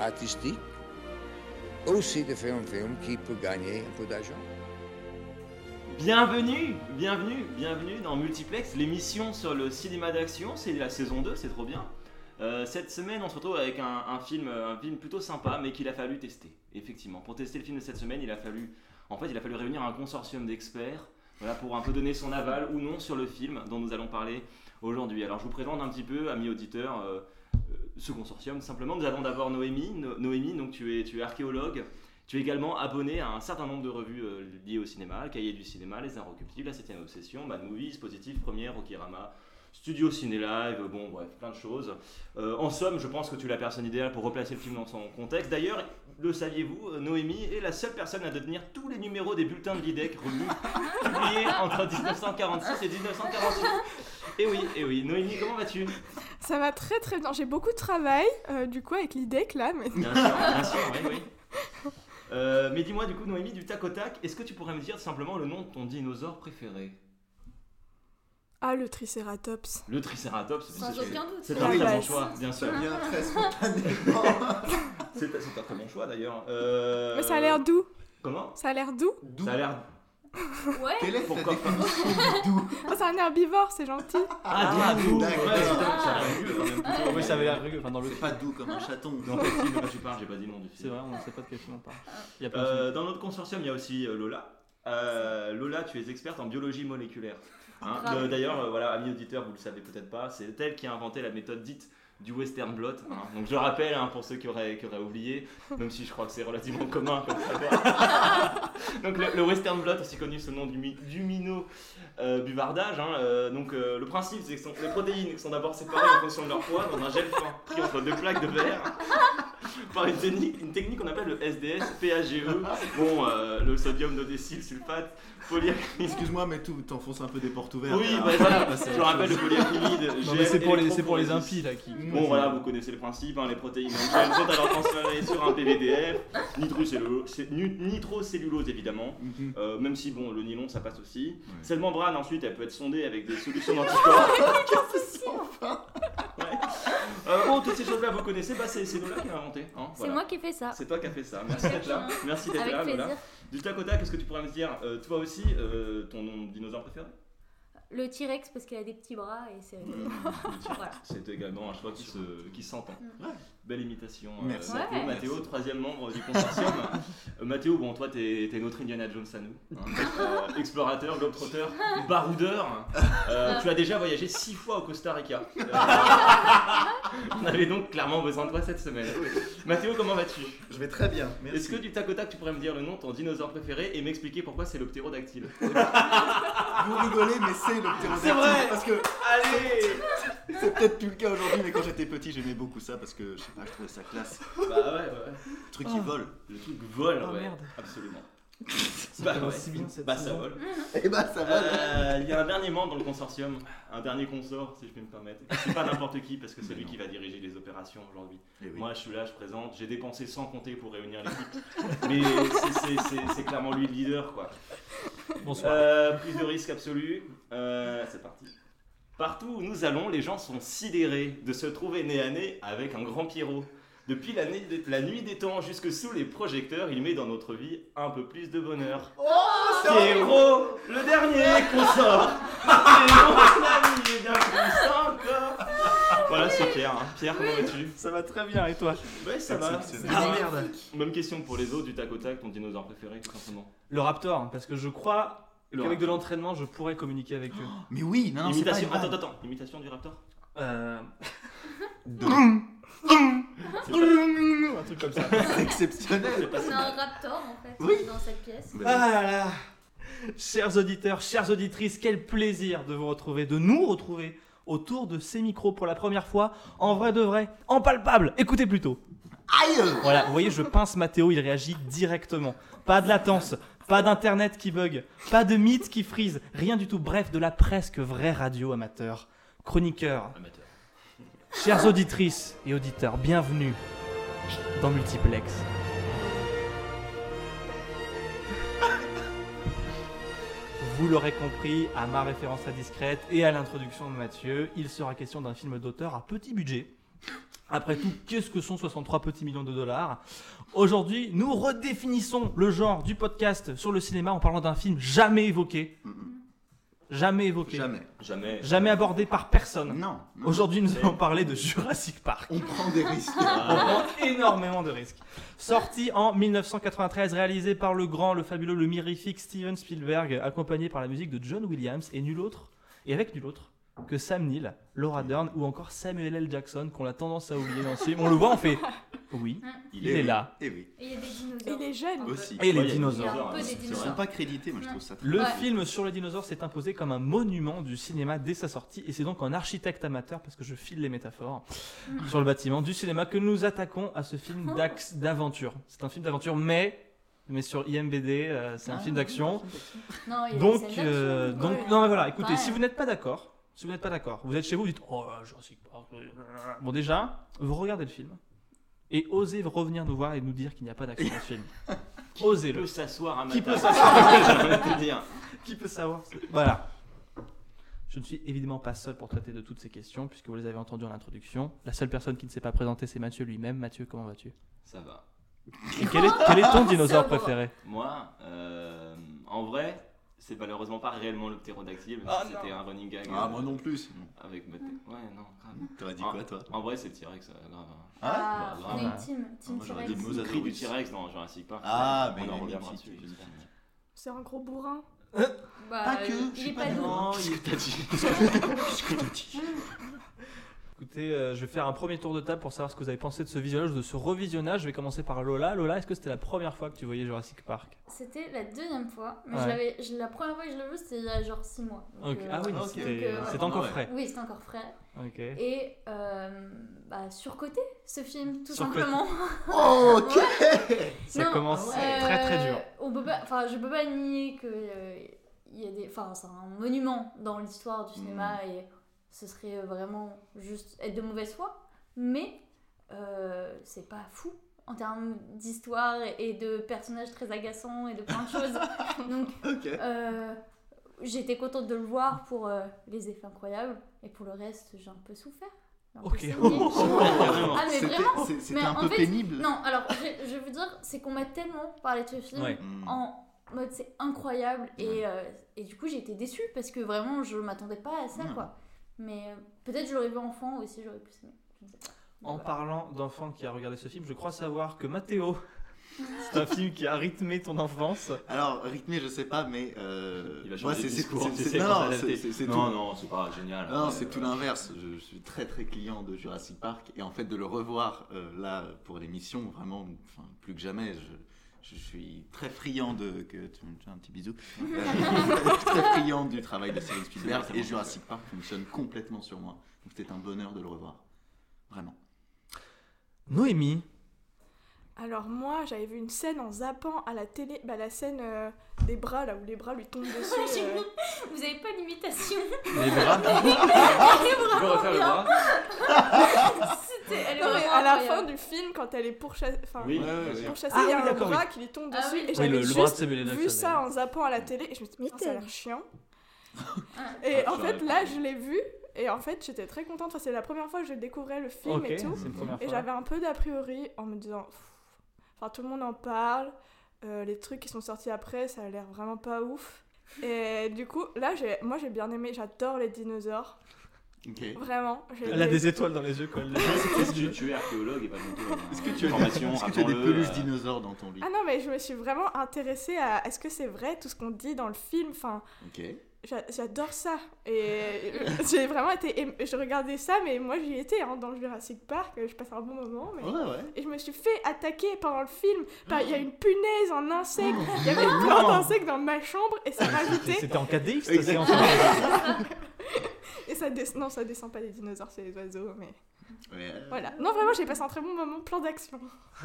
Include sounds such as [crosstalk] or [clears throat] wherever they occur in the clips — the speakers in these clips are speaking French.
artistique, aussi de faire un film qui peut gagner un peu d'argent. Bienvenue, bienvenue, bienvenue dans Multiplex, l'émission sur le cinéma d'action. C'est la saison 2, c'est trop bien. Euh, cette semaine, on se retrouve avec un, film, un film plutôt sympa, mais qu'il a fallu tester. Effectivement, pour tester le film de cette semaine, il a fallu, en fait, il a fallu réunir un consortium d'experts, voilà, pour un peu donner son aval ou non sur le film dont nous allons parler aujourd'hui. Alors, je vous présente un petit peu, amis auditeurs, euh, ce consortium. Simplement, nous avons d'abord Noémie. No- Noémie, donc tu es, tu es archéologue. Tu es également abonné à un certain nombre de revues euh, liées au cinéma, le Cahier du cinéma, Les Inrecuptibles, La 7ème Obsession, Mad Movies, Positif, Première, Rokirama, Studio Ciné Live, bon bref, plein de choses. Euh, en somme, je pense que tu es la personne idéale pour replacer le film dans son contexte. D'ailleurs, le saviez-vous, euh, Noémie est la seule personne à détenir tous les numéros des bulletins de l'IDEC remis, [laughs] publiés entre 1946 et 1948. Et oui, et oui. Noémie, comment vas-tu? Ça va très très bien. J'ai beaucoup de travail, euh, du coup, avec l'IDEC là. Mais... Bien sûr, bien sûr, oui, oui. Euh, mais dis-moi du coup, Noémie, du tac au tac, est-ce que tu pourrais me dire simplement le nom de ton dinosaure préféré? Ah, le Triceratops. Le Triceratops, Sans c'est- aucun doute. c'est un très bon base. choix, bien sûr. Ça vient très [laughs] spontanément. C'est c'est un très bon choix d'ailleurs. Euh, Mais ça a l'air doux. Comment? Ça a l'air doux. D'où Ça a l'air. Ouais. Quelle est Pourquoi pas? doux? Oh, c'est un herbivore, c'est gentil. Ah, Ah, coup, d'accord. ouais, c'est- ça a l'air rugueux quand même. Oui, ça avait l'air rugueux. Enfin, dans le. C'est pas doux comme un chaton. Dans quel film tu parles J'ai pas dit le nom du C'est film. vrai, on ne sait pas de quel film on parle. Il y a de Euh, dans notre consortium, il y a aussi euh, Lola. Euh, Lola, tu es experte en biologie moléculaire. Hein, D'ailleurs, euh, voilà, amis auditeurs, vous le savez peut-être pas, c'est elle qui a inventé la méthode dite du western blot. hein. [laughs] Donc je rappelle hein, pour ceux qui auraient, qui auraient oublié, même si je crois que c'est relativement [laughs] commun comme savoir. [laughs] donc le, le western blot, aussi connu sous le nom du, du minot euh, buvardage. hein, euh, donc euh, le principe, c'est que sont- les protéines sont d'abord séparées en fonction de leur poids dans un gel fin pris entre deux plaques de verre [laughs] par une technique, une technique qu'on appelle le SDS, PAGE. Bon, euh, le sodium dodécyl sulfate, polyacrylate. Excuse-moi, mais tout, t'enfonces un peu des portes ouvertes. Oui, là. bah, voilà, à je autre rappelle le mais c'est pour les, c'est pour les électrophorésis. impies là qui. Bon voilà, vous connaissez le principe, hein, les protéines en gel sont alors transférées sur un PVDF, nitrocellulose, évidemment, Mhm. euh, même si bon le nylon ça passe aussi. Ouais. Cette membrane ensuite elle peut être sondée avec des solutions d'anticorps. [laughs] Ouais. Euh, bon, toutes ces choses-là vous connaissez, bah, c'est c'est Lola qui l'a inventé. Hein, C'est moi qui ai fait ça. C'est toi qui as fait ça. Merci d'être là. Merci d'être là. Du tac au tac, est-ce que tu pourrais me dire, euh, toi aussi, euh, ton nom de dinosaure préféré? Le T-Rex parce qu'il a des petits bras et c'est. [laughs] Voilà. C'est également un choix qui se- qui s'entend. Mm. Ouais. Belle imitation. euh, Merci. Mathéo, Ouais. Mathéo, troisième membre du consortium. [laughs] Euh, Mathéo, bon, toi, t'es t'es notre Indiana Jones à nous. hein. [laughs] Euh, explorateur, globetrotter, baroudeur. Euh, tu as déjà voyagé six fois au Costa Rica. Euh, [laughs] on avait donc clairement besoin de toi cette semaine. Mathéo, comment vas-tu? Je vais très bien. Merci. Est-ce que du tac au tac, tu pourrais me dire le nom de ton dinosaure préféré et m'expliquer pourquoi c'est le ptérodactyle Vous rigolez, mais c'est le ptérodactyle. C'est vrai. Parce que Allez c'est peut-être plus le cas aujourd'hui, mais quand j'étais petit, j'aimais beaucoup ça parce que je sais pas, je trouvais ça classe. [laughs] Bah ouais, ouais, ouais. Le truc qui Oh. vole. Le truc vole, Oh, ouais. merde. Absolument. Ça [laughs] Bah ouais. si bien cette Bah ça saison. vole. Et bah ça vole. Euh, Il y a un dernier membre dans le consortium, un dernier consort, si je peux me permettre. C'est pas n'importe qui, parce que c'est lui qui va diriger les opérations aujourd'hui. Eh oui. Moi, je suis là, je présente, j'ai dépensé sans compter pour réunir l'équipe. Mais c'est- c'est- c'est c'est clairement lui le leader, quoi. Bonsoir. Euh, prise de risque absolue. Euh, c'est parti. Partout où nous allons, les gens sont sidérés de se trouver nez à nez avec un grand Pierrot. Depuis la, nuit des- la nuit des temps jusque sous les projecteurs, il met dans notre vie un peu plus de bonheur. Pierrot, le dernier mon ami est bien plus encore. Voilà, c'est Pierre. hein. Pierre, comment vas-tu? Ça va très bien et toi? Ouais, ça va. Ah merde Même question pour les autres du tac au tac, ton dinosaure préféré, tout simplement. Le Raptor, parce que je crois qu'avec de l'entraînement, je pourrais communiquer avec eux. [gasps] Mais oui, non, non, c'est pas Imitation, attends, attends, imitation du raptor Euh. [laughs] De- Un truc comme ça. [laughs] C'est exceptionnel. C'est un raptor en fait Oui. dans cette pièce. Ah là là Chers auditeurs, chères auditrices, quel plaisir de vous retrouver, de nous retrouver autour de ces micros pour la première fois, en vrai de vrai, en palpable. Écoutez plutôt. Aïe Voilà, vous voyez, je pince Mathéo, il réagit directement. Pas de latence, pas d'internet qui bug, pas de mythe qui freeze, rien du tout. Bref, de la presque vraie radio amateur. Chroniqueur, Amateur. chères auditrices et auditeurs, bienvenue dans Multiplex. Vous l'aurez compris, à ma référence indiscrète et à l'introduction de Mathieu, il sera question d'un film d'auteur à petit budget. Après tout, qu'est-ce que sont 63 petits millions de dollars Aujourd'hui, nous redéfinissons le genre du podcast sur le cinéma en parlant d'un film jamais évoqué. Jamais évoqué. Jamais. Jamais. Jamais abordé par personne. Non. non. Aujourd'hui, nous allons parler de Jurassic Park. On prend des risques. [laughs] On prend énormément de risques. Sorti en 1993, réalisé par le grand, le fabuleux, le mirifique Steven Spielberg, accompagné par la musique de John Williams et nul autre, et avec nul autre que Sam Neill, Laura Dern ou encore Samuel L. Jackson qu'on a tendance à oublier dans ce film. On le voit, on fait [laughs] oui, il est là. Et oui. Et il y a des dinosaures. Et les jeunes. Aussi. Et les il dinosaures. Il Ils sont dinosaures. pas crédités, moi je trouve ça. très- Le Ouais. film sur les dinosaures s'est imposé comme un monument du cinéma dès sa sortie et c'est donc en architecte amateur, parce que je file les métaphores, sur le bâtiment du cinéma que nous attaquons à ce film [laughs] d'aventure. C'est un film d'aventure, mais, mais sur IMBD, euh, c'est un Ah, film d'action. Il Donc, euh, donc Ouais. non mais voilà, écoutez, Ouais. si vous n'êtes pas d'accord, si vous n'êtes pas d'accord, vous êtes chez vous, vous dites oh Jurassic Park. Bon déjà, vous regardez le film et osez revenir nous voir et nous dire qu'il n'y a pas d'action dans ce film. [laughs] Qui Osez-le. peut s'asseoir à ma Qui peut s'asseoir [laughs] [laughs] te dire. Qui peut savoir Voilà. Je ne suis évidemment pas seul pour traiter de toutes ces questions, puisque vous les avez entendues en introduction. La seule personne qui ne s'est pas présentée, c'est Mathieu lui-même. Mathieu, comment vas-tu? Ça va. Et quel est, quel est ton dinosaure préféré? Moi, euh, en vrai, c'est malheureusement pas réellement le ptérodactyle, même Ah, si c'était un running gag. Ah, euh, moi non plus. Avec ma tête. Ouais, non, grave. T'aurais dit Ah. quoi, toi En vrai, c'est le T-Rex, euh, grave. Ah, bah, on est team. Team moi, j'aurais T-Rex. dit Le cri du. T-Rex dans Jurassic Park. Ah, mais on il en reviendra dessus. il. C'est un gros bourrin. Bah, Pas que, il je suis est pas doux. d'accord. Ce que t'as dit. [laughs] [laughs] Écoutez, euh, je vais faire un premier tour de table pour savoir ce que vous avez pensé de ce visionnage ou de ce revisionnage. Je vais commencer par Lola. Lola, est-ce que c'était la première fois que tu voyais Jurassic Park? C'était la deuxième fois, mais Ouais. je l'avais, je- la première fois que je l'ai vu, c'était il y a genre 6 mois. Donc, euh, Ah oui, ok. c'était Donc, euh, c'est encore frais. Oui, c'était encore frais. Et euh, bah, surcoté ce film, tout Surcoté. simplement. [laughs] Oh, ok Ça Non, commence très très dur. On peut pas, enfin, je peux pas nier que euh, il y a des, enfin, c'est un monument dans l'histoire du cinéma Mm. et ce serait vraiment juste être de mauvaise foi, mais euh, c'est pas fou en termes d'histoire et de personnages très agaçants et de plein de [laughs] choses. Donc euh, j'étais contente de le voir pour euh, les effets incroyables et pour le reste j'ai un peu souffert. Un peu Ok. [laughs] Vraiment. Ah mais vraiment c'est- c'était un peu fait, pénible. Non, alors je, je veux dire, c'est qu'on m'a tellement parlé de ce film Ouais. Hmm. en mode c'est incroyable et, euh, et du coup j'ai été déçue parce que vraiment je m'attendais pas à ça Ouais. quoi. Mais euh, peut-être je l'aurais vu enfant aussi, j'aurais plus aimé. Je ne sais pas. En Voilà. parlant d'enfant qui a regardé ce film, je crois savoir que Mathéo, [laughs] c'est un film qui a rythmé ton enfance. Alors, rythmé, je sais pas, mais. Euh, Il va changer c'est- Non, non, c'est c'est Non, tout. non, c'est pas génial. Non, Euh, c'est tout l'inverse. Je, je suis très très client de Jurassic Park et en fait de le revoir euh, là pour l'émission, vraiment, plus que jamais, je, je suis très friand de. Que, tu me fais un petit bisou. [laughs] Euh, je suis très friand du travail de Steven Spielberg et. Jurassic Park fonctionne complètement sur moi. Donc c'était un bonheur de le revoir. Vraiment. Noémie, Alors moi, j'avais vu une scène en zappant à la télé, bah la scène euh, des bras là où les bras lui tombent [laughs] dessus. euh, Vous avez pas l'imitation les bras. [laughs] Tu peux refaire le bras elle est Non, mais vraiment à la fin du film, quand elle est pourchassée, enfin, Oui. Ouais, ouais, ouais. pourchassée, Ah il y a oui, un bras qui lui tombe Ah dessus. oui. Et j'avais juste vu ça en zappant à la télé et je me suis dit, Putain, ça a l'air chiant. Et Ah, en fait, là, je l'ai vu et en fait, j'étais très contente. Enfin, c'est la première fois que je découvrais le film et tout. Et j'avais un peu d'a priori en me disant, enfin tout le monde en parle, euh, les trucs qui sont sortis après, ça a l'air vraiment pas ouf. Et du coup, là, j'ai, moi j'ai bien aimé, j'adore les dinosaures, Ok. vraiment. j'ai Elle a des étoiles dans les yeux quand [laughs] elle Est-ce que tu es archéologue et pas du tout Est-ce que tu as, Formation, est-ce que tu as des rappelons-le, peluches euh, dinosaures dans ton lit Ah non, mais je me suis vraiment intéressée à est-ce que c'est vrai tout ce qu'on dit dans le film, enfin j'adore ça. Et [laughs] j'ai vraiment été, je regardais ça, mais moi j'y étais hein, dans le Jurassic Park, je passais un bon moment. Mais... Ouais, ouais. Et je me suis fait attaquer pendant le film. par- Il y a une punaise, un insecte. Il y avait plein d'insectes dans ma chambre et ça rajoutait. C'était en 4DX ta Exactement. [laughs] ça. Non, ça descend pas des dinosaures, c'est les oiseaux. Mais Ouais. Voilà. Non, vraiment, j'ai passé un très bon moment, plein d'action. [laughs]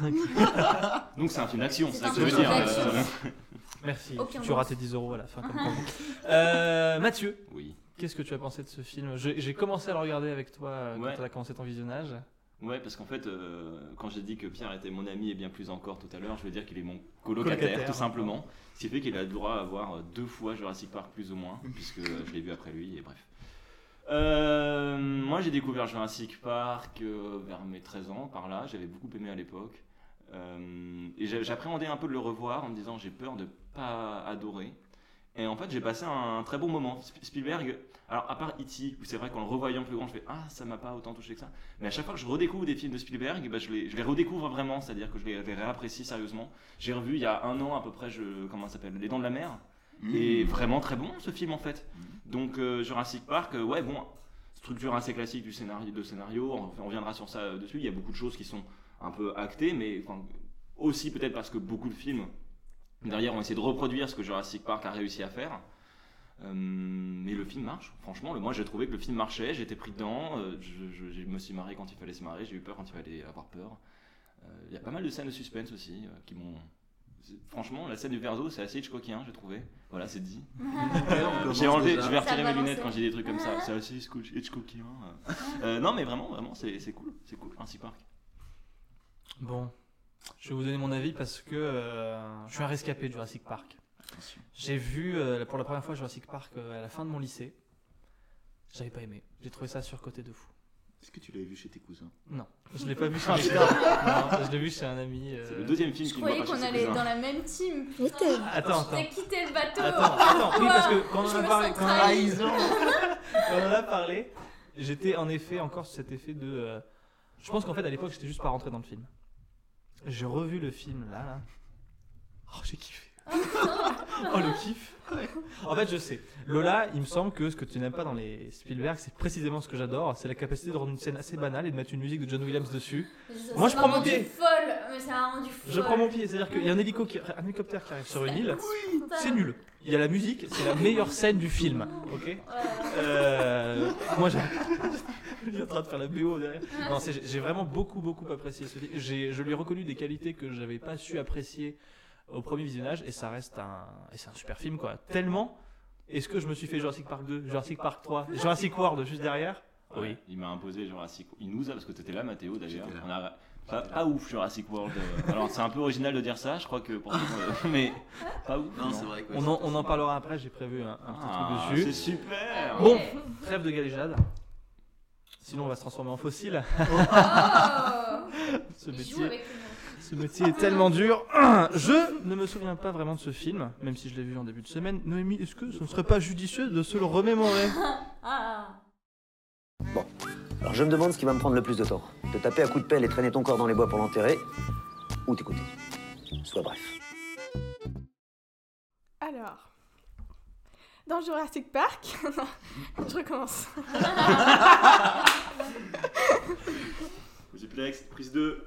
Donc c'est un film d'action, c'est ça que je veux film dire. euh, [laughs] Merci. Aucun tu auras tes 10 euros à la fin. Comme. [laughs] Euh, Mathieu, Oui. qu'est-ce que tu as pensé de ce film? J'ai commencé à le regarder avec toi euh, Ouais. quand on a commencé ton visionnage. Ouais, parce qu'en fait, euh, quand j'ai dit que Pierre était mon ami et bien plus encore tout à l'heure, je veux dire qu'il est mon colocataire, Colocataire. tout simplement. Ce qui fait qu'il a le droit à voir deux fois Jurassic Park plus ou moins, puisque je l'ai vu après lui, et bref. Euh, moi, j'ai découvert Jurassic Park euh, vers mes 13 ans, par là. J'avais beaucoup aimé à l'époque. Euh, et j'a- j'appréhendais un peu de le revoir en me disant j'ai peur de pas adorer. Et en fait, j'ai passé un très bon moment. Sp- Spielberg, alors à part E.T., où c'est vrai qu'en le revoyant plus grand, je fais Ah, ça m'a pas autant touché que ça. Mais à chaque fois que je redécouvre des films de Spielberg, bah, je, les, redécouvre vraiment, c'est-à-dire que je les, les réapprécie sérieusement. J'ai revu il y a un an à peu près, comment ça s'appelle? Les Dents de la Mer. Et Mmh. vraiment très bon ce film en fait. Donc euh, Jurassic Park, euh, ouais, bon, structure assez classique du scénario, de scénario, on, on reviendra sur ça euh, dessus. Il y a beaucoup de choses qui sont un peu actées, mais aussi peut-être parce que beaucoup de films derrière ont essayé de reproduire ce que Jurassic Park a réussi à faire. Mais le film marche, franchement. le- moi j'ai trouvé que le film marchait, j'étais pris dedans, je, je- je me suis marré quand il fallait se marrer, j'ai eu peur quand il fallait avoir peur. Il y a pas mal de scènes de suspense aussi qui m'ont. Franchement, la scène du d'eau, c'est assez Hitchcockien, j'ai trouvé. Voilà, c'est dit. [laughs] J'ai enlevé, je vais retirer mes lunettes quand j'ai des trucs comme ça. C'est assez Hitchcock- Hitchcockien. euh. Non, mais vraiment, vraiment, c'est c'est cool. C'est cool, Jurassic Park. Bon, je vais vous donner mon avis parce que euh, je suis un rescapé de Jurassic Park. J'ai vu euh, pour la première fois Jurassic Park euh, à la fin de mon lycée. J'avais pas aimé. J'ai trouvé ça surcoté de fou. Est-ce que tu l'avais vu chez tes cousins Non, je l'ai pas vu chez mes. Non, je l'ai vu chez un ami. euh, C'est le deuxième film Je qui ne voit croyais pas qu'on chez ses allait cousins. dans la même team. Je t'aime. Attends, J'ai attends. quitté le bateau. Attends, attends, oui, parce que quand on Je en a me parlé, sens quand on a- trahie. [laughs] quand on en a parlé, j'étais en effet encore sur cet effet de. euh, je pense qu'en fait à l'époque j'étais juste pas rentré dans le film. J'ai revu le film là, là. Oh, j'ai kiffé. Oh le kiff. En fait, je sais. Lola, il me semble que ce que tu n'aimes pas dans les Spielberg, c'est précisément ce que j'adore. C'est la capacité de rendre une scène assez banale et de mettre une musique de John Williams dessus. Ça Moi, je prends mon pied. folle, mais ça m'a rendu folle. Je prends mon pied, c'est-à-dire qu'il y a un, hélico qui- un hélicoptère qui arrive sur une île. C'est nul. Il y a la musique, c'est la meilleure scène du film. Ok. Euh, moi, j'ai- je suis en train de faire la BO derrière. Non, j'ai vraiment beaucoup, beaucoup apprécié ce film. Je lui ai reconnu des qualités que j'avais pas su apprécier au premier visionnage, et ça reste un, et c'est un super film, quoi. Tellement. Est-ce que je me suis fait Jurassic Park 2, Jurassic Park 3, Jurassic World juste derrière? Ouais, Il m'a imposé Jurassic Il nous a, parce que tu étais là, Mathéo, d'ailleurs. J'étais On a... Pas, pas ouf, Jurassic World. euh. Alors, c'est un peu original de dire ça, je crois que pour monde, Mais pas ouf. Non, c'est vrai que. on en, on en parlera après, j'ai prévu un, un petit Ah, truc c'est dessus. super. Bon, trêve de galéjade. Sinon, on va se transformer en fossile. Oh [laughs] Ce Il joue métier. avec les mots. Ce métier est tellement dur. [clears throat] Je ne me souviens pas vraiment de ce film, même si je l'ai vu en début de semaine. Noémie, est-ce que ce ne serait pas judicieux de se le remémorer? [laughs] Ah. Alors je me demande ce qui va me prendre le plus de temps. Te taper à coups de pelle et traîner ton corps dans les bois pour l'enterrer, ou t'écouter. Sois bref. Alors, dans Jurassic Park, [laughs] je recommence. [laughs] Multiplex, prise 2.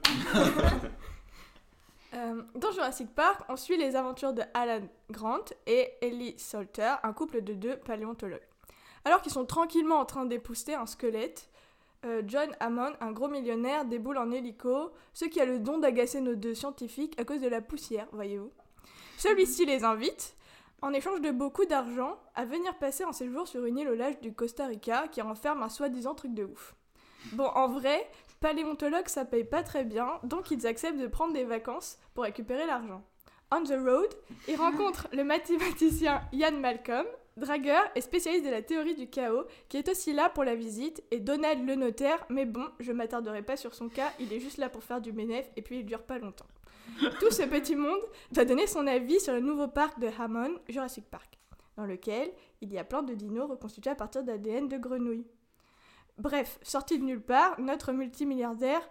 Euh, dans Jurassic Park, on suit les aventures de Alan Grant et Ellie Salter, un couple de deux paléontologues. Alors qu'ils sont tranquillement en train d'épousseter un squelette, euh, John Hammond, un gros millionnaire, déboule en hélico, ce qui a le don d'agacer nos deux scientifiques à cause de la poussière, voyez-vous. Celui-ci les invite, en échange de beaucoup d'argent, à venir passer un séjour sur une île au large du Costa Rica qui renferme un soi-disant truc de ouf. Bon, en vrai, paléontologue, ça paye pas très bien, donc ils acceptent de prendre des vacances pour récupérer l'argent. On the road, ils [laughs] rencontrent le mathématicien Ian Malcolm, dragueur et spécialiste de la théorie du chaos, qui est aussi là pour la visite, et Donald le notaire, mais bon, je m'attarderai pas sur son cas, il est juste là pour faire du bénéf, et puis il dure pas longtemps. [laughs] Tout ce petit monde doit donner son avis sur le nouveau parc de Hammond, Jurassic Park, dans lequel il y a plein de dinos reconstitués à partir d'ADN de grenouilles. Bref, sorti de nulle part, notre multimilliardaire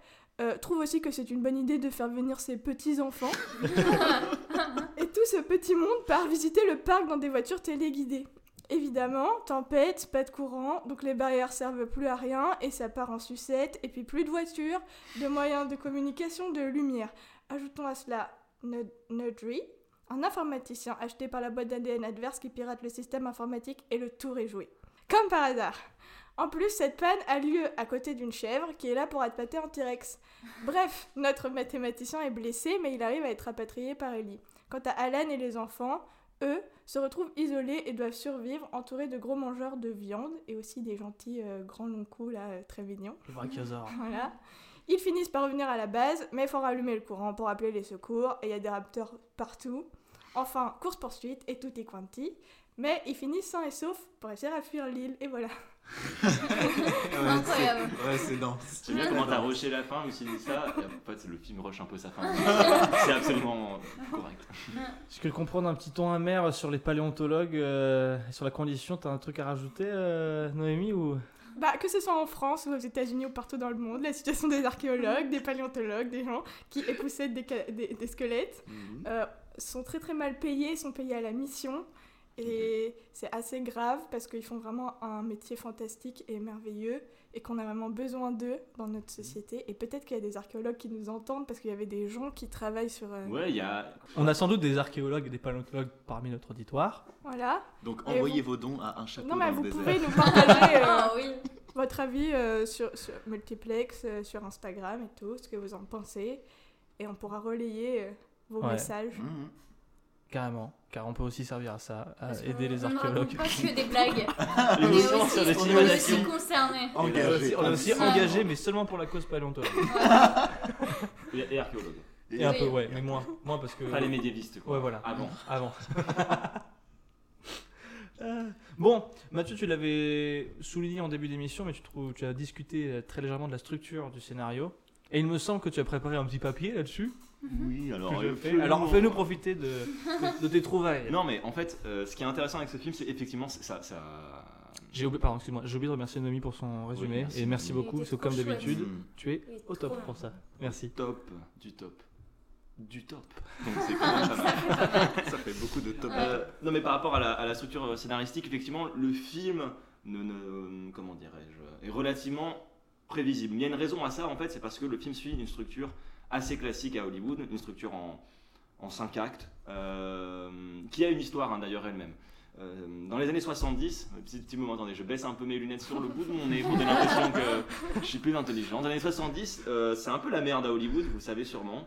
euh, trouve aussi que c'est une bonne idée de faire venir ses petits-enfants. [laughs] Et tout ce petit monde part visiter le parc dans des voitures téléguidées. Évidemment, tempête, pas de courant, donc les barrières servent plus à rien et ça part en sucette, et puis plus de voitures, de moyens de communication, de lumière. Ajoutons à cela Nud- Nudry, un informaticien acheté par la boîte d'ADN adverse qui pirate le système informatique et le tour est joué. Comme par hasard, En plus, cette panne a lieu à côté d'une chèvre qui est là pour appâter un T-Rex. Bref, notre mathématicien est blessé, mais il arrive à être rapatrié par Ellie. Quant à Alan et les enfants, eux, se retrouvent isolés et doivent survivre entourés de gros mangeurs de viande et aussi des gentils euh, grands longs coups là, euh, très mignons. [laughs] Voilà. Ils finissent par revenir à la base, mais il faut rallumer le courant pour appeler les secours, et il y a des raptors partout. Enfin, course-poursuite et tout est quanti. Mais ils finissent sains et saufs pour réussir à fuir l'île, et voilà. Incroyable. c'est- Ouais, c'est dense. Tu bien comment t'as rushé la fin, me suis dit ça, et en fait le film rush un peu sa fin. [laughs] C'est absolument correct. Je peux comprendre un petit ton amer sur les paléontologues euh, et sur la condition. T'as un truc à rajouter, euh, Noémie ou? Bah, que ce soit en France ou aux États-Unis ou partout dans le monde, la situation des archéologues, des paléontologues, des gens qui des, des- des squelettes, Mhm. euh, sont très très mal payés, sont payés à la mission. Et c'est assez grave parce qu'ils font vraiment un métier fantastique et merveilleux et qu'on a vraiment besoin d'eux dans notre société. Et peut-être qu'il y a des archéologues qui nous entendent parce qu'il y avait des gens qui travaillent sur... euh, Ouais, il y a. On a sans doute des archéologues et des paléontologues parmi notre auditoire. Voilà. Donc Et envoyez vos dons à un château Non mais dans vous le pouvez désert. nous partager euh, [laughs] Ah oui. votre avis euh, sur, sur Multiplex, euh, sur Instagram et tout, ce que vous en pensez. Et on pourra relayer euh, vos Ouais. messages. Mhm. Carrément, car on peut aussi servir à ça, à Parce aider les On archéologues. raconte pas que des blagues. [laughs] on est aussi, sur les on cinémas est aussi concernés. On est Engagé. aussi, on est aussi engagé, mais seulement pour la cause paléontologue. Et, et archéologue. Et un Oui. peu, ouais, mais moins. Moins parce que. Pas les médiévistes quoi. Ouais, voilà. Avant. Avant. [laughs] Euh, bon, Mathieu, tu l'avais souligné en début d'émission, mais tu, trouves, tu as discuté euh, très légèrement de la structure du scénario. Et il me semble que tu as préparé un petit papier là-dessus. Oui, alors. que je euh, fais. Alors fais-nous profiter de, de, de tes trouvailles. Non, mais en fait, euh, ce qui est intéressant avec ce film, c'est effectivement ça. ça... J'ai oublié, pardon, excuse-moi, j'ai oublié de remercier Noémie pour son résumé. merci. et merci beaucoup, c'est comme d'habitude, Mhm. tu es au top pour ça. Merci. Top, du top, du top. Donc c'est [laughs] pas mal. [laughs] Ça fait beaucoup de top. Euh, non mais par rapport à la, à la structure scénaristique, effectivement, le film ne, ne- comment dirais-je, est relativement prévisible. Il y a une raison à ça en fait, c'est parce que le film suit une structure assez classique à Hollywood, une structure en, en cinq actes, euh, qui a une histoire hein, d'ailleurs elle-même. Euh, dans les années 70, euh, petit, petit moment, attendez, je baisse un peu mes lunettes sur le bout de mon nez pour donner l'impression que je suis plus intelligent. Dans les années 70, euh, c'est un peu la merde à Hollywood, vous le savez sûrement.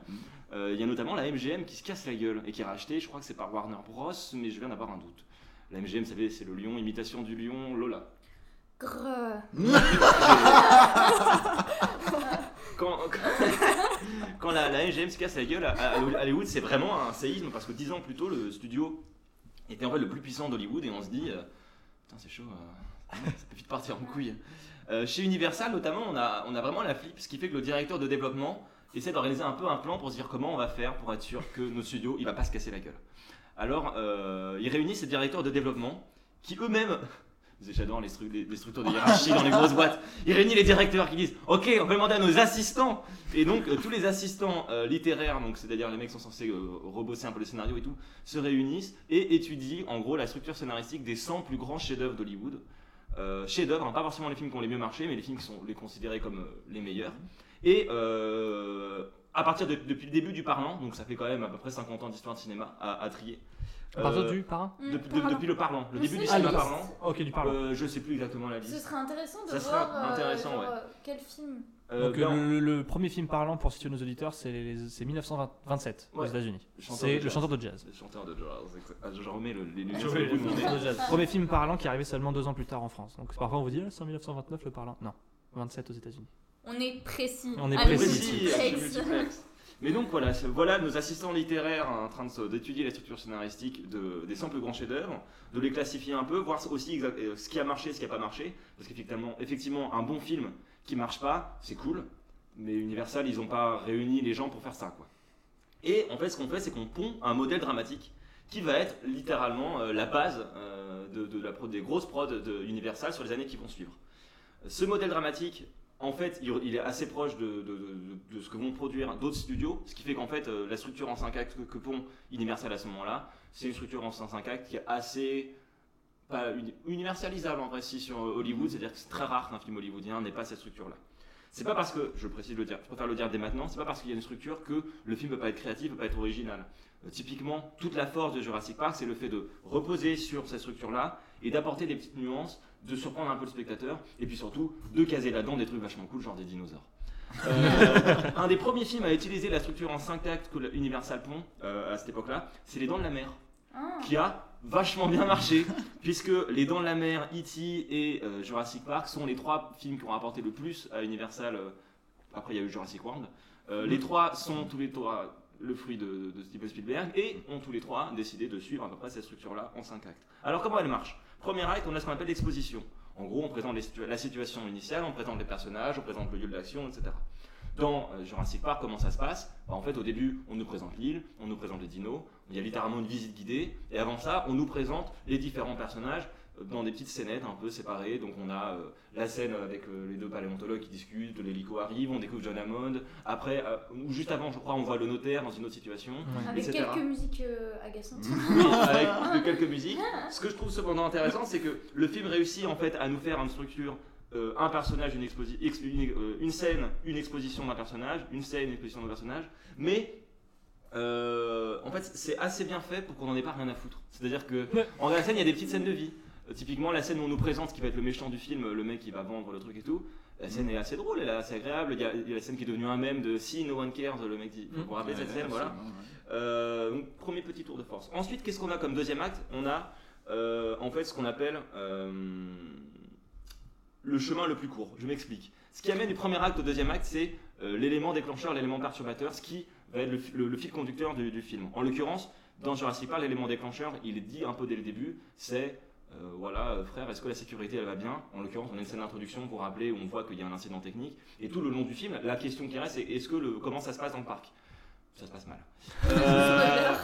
Il y a notamment la MGM qui se casse la gueule et qui est rachetée, je crois que c'est par Warner Bros, mais je viens d'avoir un doute. La MGM, vous savez, c'est le lion, imitation du lion Lola. Grrr. [laughs] Quand, quand, quand la, la MGM se casse la gueule à, Hollywood, c'est vraiment un séisme parce que dix ans plus tôt, le studio était en fait le plus puissant d'Hollywood et on se dit, euh, putain, c'est chaud, euh, ça peut vite partir en couille. Euh, chez Universal, notamment, on a, on a vraiment la flip, ce qui fait que le directeur de développement essaie d'organiser un peu un plan pour se dire comment on va faire pour être sûr que notre studio, il va pas se casser la gueule. Alors, il réunit ces directeurs de développement qui eux-mêmes J'adore les, stru- les- structures de hiérarchie dans les grosses boîtes. Il réunit les directeurs qui disent Ok, on va demander à nos assistants. Et donc, euh, tous les assistants euh, littéraires, c'est-à-dire les mecs qui sont censés euh, rebosser un peu le scénario et tout, se réunissent et étudient en gros la structure scénaristique des 100 plus grands chefs-d'œuvre d'Hollywood. Euh, chefs-d'œuvre, hein, pas forcément les films qui ont les mieux marché, mais les films qui sont les considérés comme les meilleurs. Et à partir de- depuis le début du parlant, donc ça fait quand même à peu près 50 ans d'histoire de cinéma à trier. À partir Euh, du parrain depuis, de- Parlant. depuis le parlant, le début du j'ai cinéma parlant. Ok, du parlant. Euh, je sais plus exactement la Ce liste. serait intéressant de Ça voir euh, intéressant, genre, ouais. quel film. Donc ben, euh, le, le premier film parlant pour situer nos auditeurs, c'est les- c'est 1927 aux. États-Unis. C'est le jazz. chanteur de jazz. Le chanteur de jazz. Ah, je remets le, les lunettes Je vais le bout de jazz. Premier film parlant qui est arrivé seulement deux ans plus tard en France. Donc parfois on vous dit, ah, c'est en 1929 le parlant. Non, 27 aux États-Unis. On est précis. On est précis. Précis. Mais donc voilà, voilà nos assistants littéraires en train d'étudier la structure scénaristique de, des 100 plus grands chefs-d'œuvre, de les classifier un peu, voir aussi euh, ce qui a marché, ce qui n'a pas marché. Parce qu'effectivement, effectivement, un bon film qui marche pas, c'est cool, mais Universal, ils n'ont pas réuni les gens pour faire ça. Quoi. Et en fait, ce qu'on fait, c'est qu'on pond un modèle dramatique qui va être littéralement euh, la base euh, de, la des grosses prods de Universal sur les années qui vont suivre. Ce modèle dramatique, en fait, il, il est assez proche de, de- de- de ce que vont produire d'autres studios, ce qui fait qu'en fait, euh, la structure en 5 actes que, que pond Universal à ce moment-là, c'est une structure en 5 actes qui est assez pas uni- universalisable en vrai si sur Hollywood, c'est-à-dire que c'est très rare qu'un film hollywoodien n'ait pas cette structure-là. C'est pas parce que, je précise le dire, je préfère le dire dès maintenant, c'est pas parce qu'il y a une structure que le film peut pas être créatif, peut pas être original. Euh, typiquement, toute la force de Jurassic Park, c'est le fait de reposer sur cette structure-là et d'apporter des petites nuances, de surprendre un peu le spectateur, et puis surtout de caser là-dedans des trucs vachement cool, genre des dinosaures. Euh, [laughs] un des premiers films à utiliser la structure en 5 actes que Universal Pont euh, à cette époque-là, c'est Les Dents de la Mer, Ah. qui a vachement bien marché, puisque Les Dents de la Mer, E.T. et euh, Jurassic Park sont les trois films qui ont rapporté le plus à Universal. euh, après, il y a eu Jurassic World. Euh, les trois sont tous les trois le fruit de, de Steven Spielberg et ont tous les trois décidé de suivre à peu près cette structure-là en 5 actes. Alors, comment elle marche? Premier acte, on a ce qu'on appelle l'exposition. En gros, on présente la situation initiale, on présente les personnages, on présente le lieu de l'action, etc. Dans euh, Jurassic Park, comment ça se passe? Bah, En fait, au début, on nous présente l'île, on nous présente les dinos, il y a littéralement une visite guidée, et avant ça, on nous présente les différents personnages dans des petites scénettes un peu séparées. Donc, on a euh, la scène avec euh, les deux paléontologues qui discutent, l'hélico arrive, on découvre John Hammond. Après, euh, ou juste avant, je crois, on voit le notaire dans une autre situation. Avec etc. quelques musiques euh, agaçantes. [laughs] Oui, avec [laughs] de quelques musiques. Ce que je trouve cependant intéressant, c'est que le film réussit en fait à nous faire une structure, euh, un personnage, une, exposi- ex- une, euh, une scène, une exposition d'un personnage, une scène, une exposition d'un personnage, mais euh, en fait c'est assez bien fait pour qu'on n'en ait pas rien à foutre. C'est-à-dire que en la scène il y a des petites scènes de vie. Typiquement la scène où on nous présente ce qui va être le méchant du film, le mec qui va vendre le truc et tout. La scène est assez drôle, elle est assez agréable. Il y a, il y a la scène qui est devenue un mème de Si No One Cares, le mec dit. Faut vous rappeler cette scène, voilà. Euh, donc, premier petit tour de force. Ensuite, qu'est-ce qu'on a comme deuxième acte? On a euh, en fait ce qu'on appelle euh, le chemin le plus court. Je m'explique. Ce qui amène du premier acte au deuxième acte, c'est l'élément déclencheur, l'élément perturbateur, ce qui va être le, fi- le- le fil conducteur du, du film. En l'occurrence, dans Jurassic Park, l'élément déclencheur, il est dit un peu dès le début, c'est euh, voilà, euh, frère, est-ce que la sécurité elle va bien? En l'occurrence, on a une scène d'introduction pour rappeler où on voit qu'il y a un incident technique. Et tout le long du film, la question qui reste, c'est est-ce que le, comment ça se passe dans le parc? Ça se passe mal. [laughs] Euh.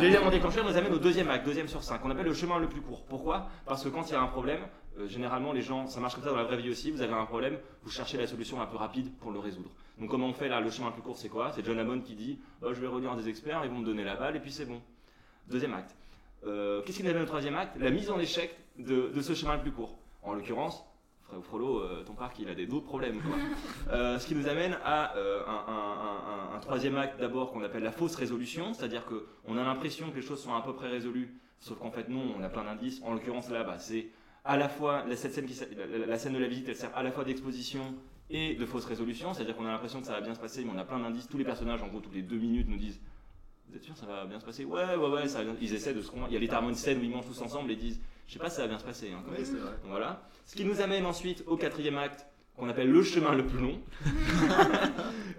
L'élément déclencheur nous amène au deuxième acte, deuxième sur cinq, qu'on appelle le chemin le plus court. Pourquoi? Parce que quand il y a un problème, euh, généralement les gens, ça marche comme ça dans la vraie vie aussi, vous avez un problème, vous cherchez la solution la plus rapide pour le résoudre. Donc comment on fait là Le chemin le plus court c'est quoi? C'est John Hammond qui dit Oh, je vais relire des experts, ils vont me donner la balle et puis c'est bon. Deuxième acte. Euh, Qu'est-ce qui nous amène au troisième acte? La mise en échec de, de ce chemin le plus court. En l'occurrence, Frère Frollo, euh, ton parc il a des d'autres problèmes. Quoi. [laughs] Euh, ce qui nous amène à un, un- un- un- un troisième acte d'abord qu'on appelle la fausse résolution, c'est-à-dire qu'on a l'impression que les choses sont à peu près résolues, sauf qu'en fait non, on a plein d'indices. En l'occurrence là, bah, c'est à la fois la, cette scène qui, sert- la, la- la scène de la visite, elle sert à la fois d'exposition et de fausse résolution, c'est-à-dire qu'on a l'impression que ça va bien se passer, mais on a plein d'indices. Tous les personnages, en gros, toutes les deux minutes, nous disent Vous êtes sûr ça va bien se passer? Ouais, ouais, ouais, ça va bien. Ils essaient de se convaincre. Il y a littéralement une scène où ils mangent tous ensemble et disent Je sais pas si ça va bien se passer. hein, quand même. c'est vrai. Voilà. Ce qui nous amène ensuite au quatrième acte, qu'on appelle le chemin le plus long. [laughs]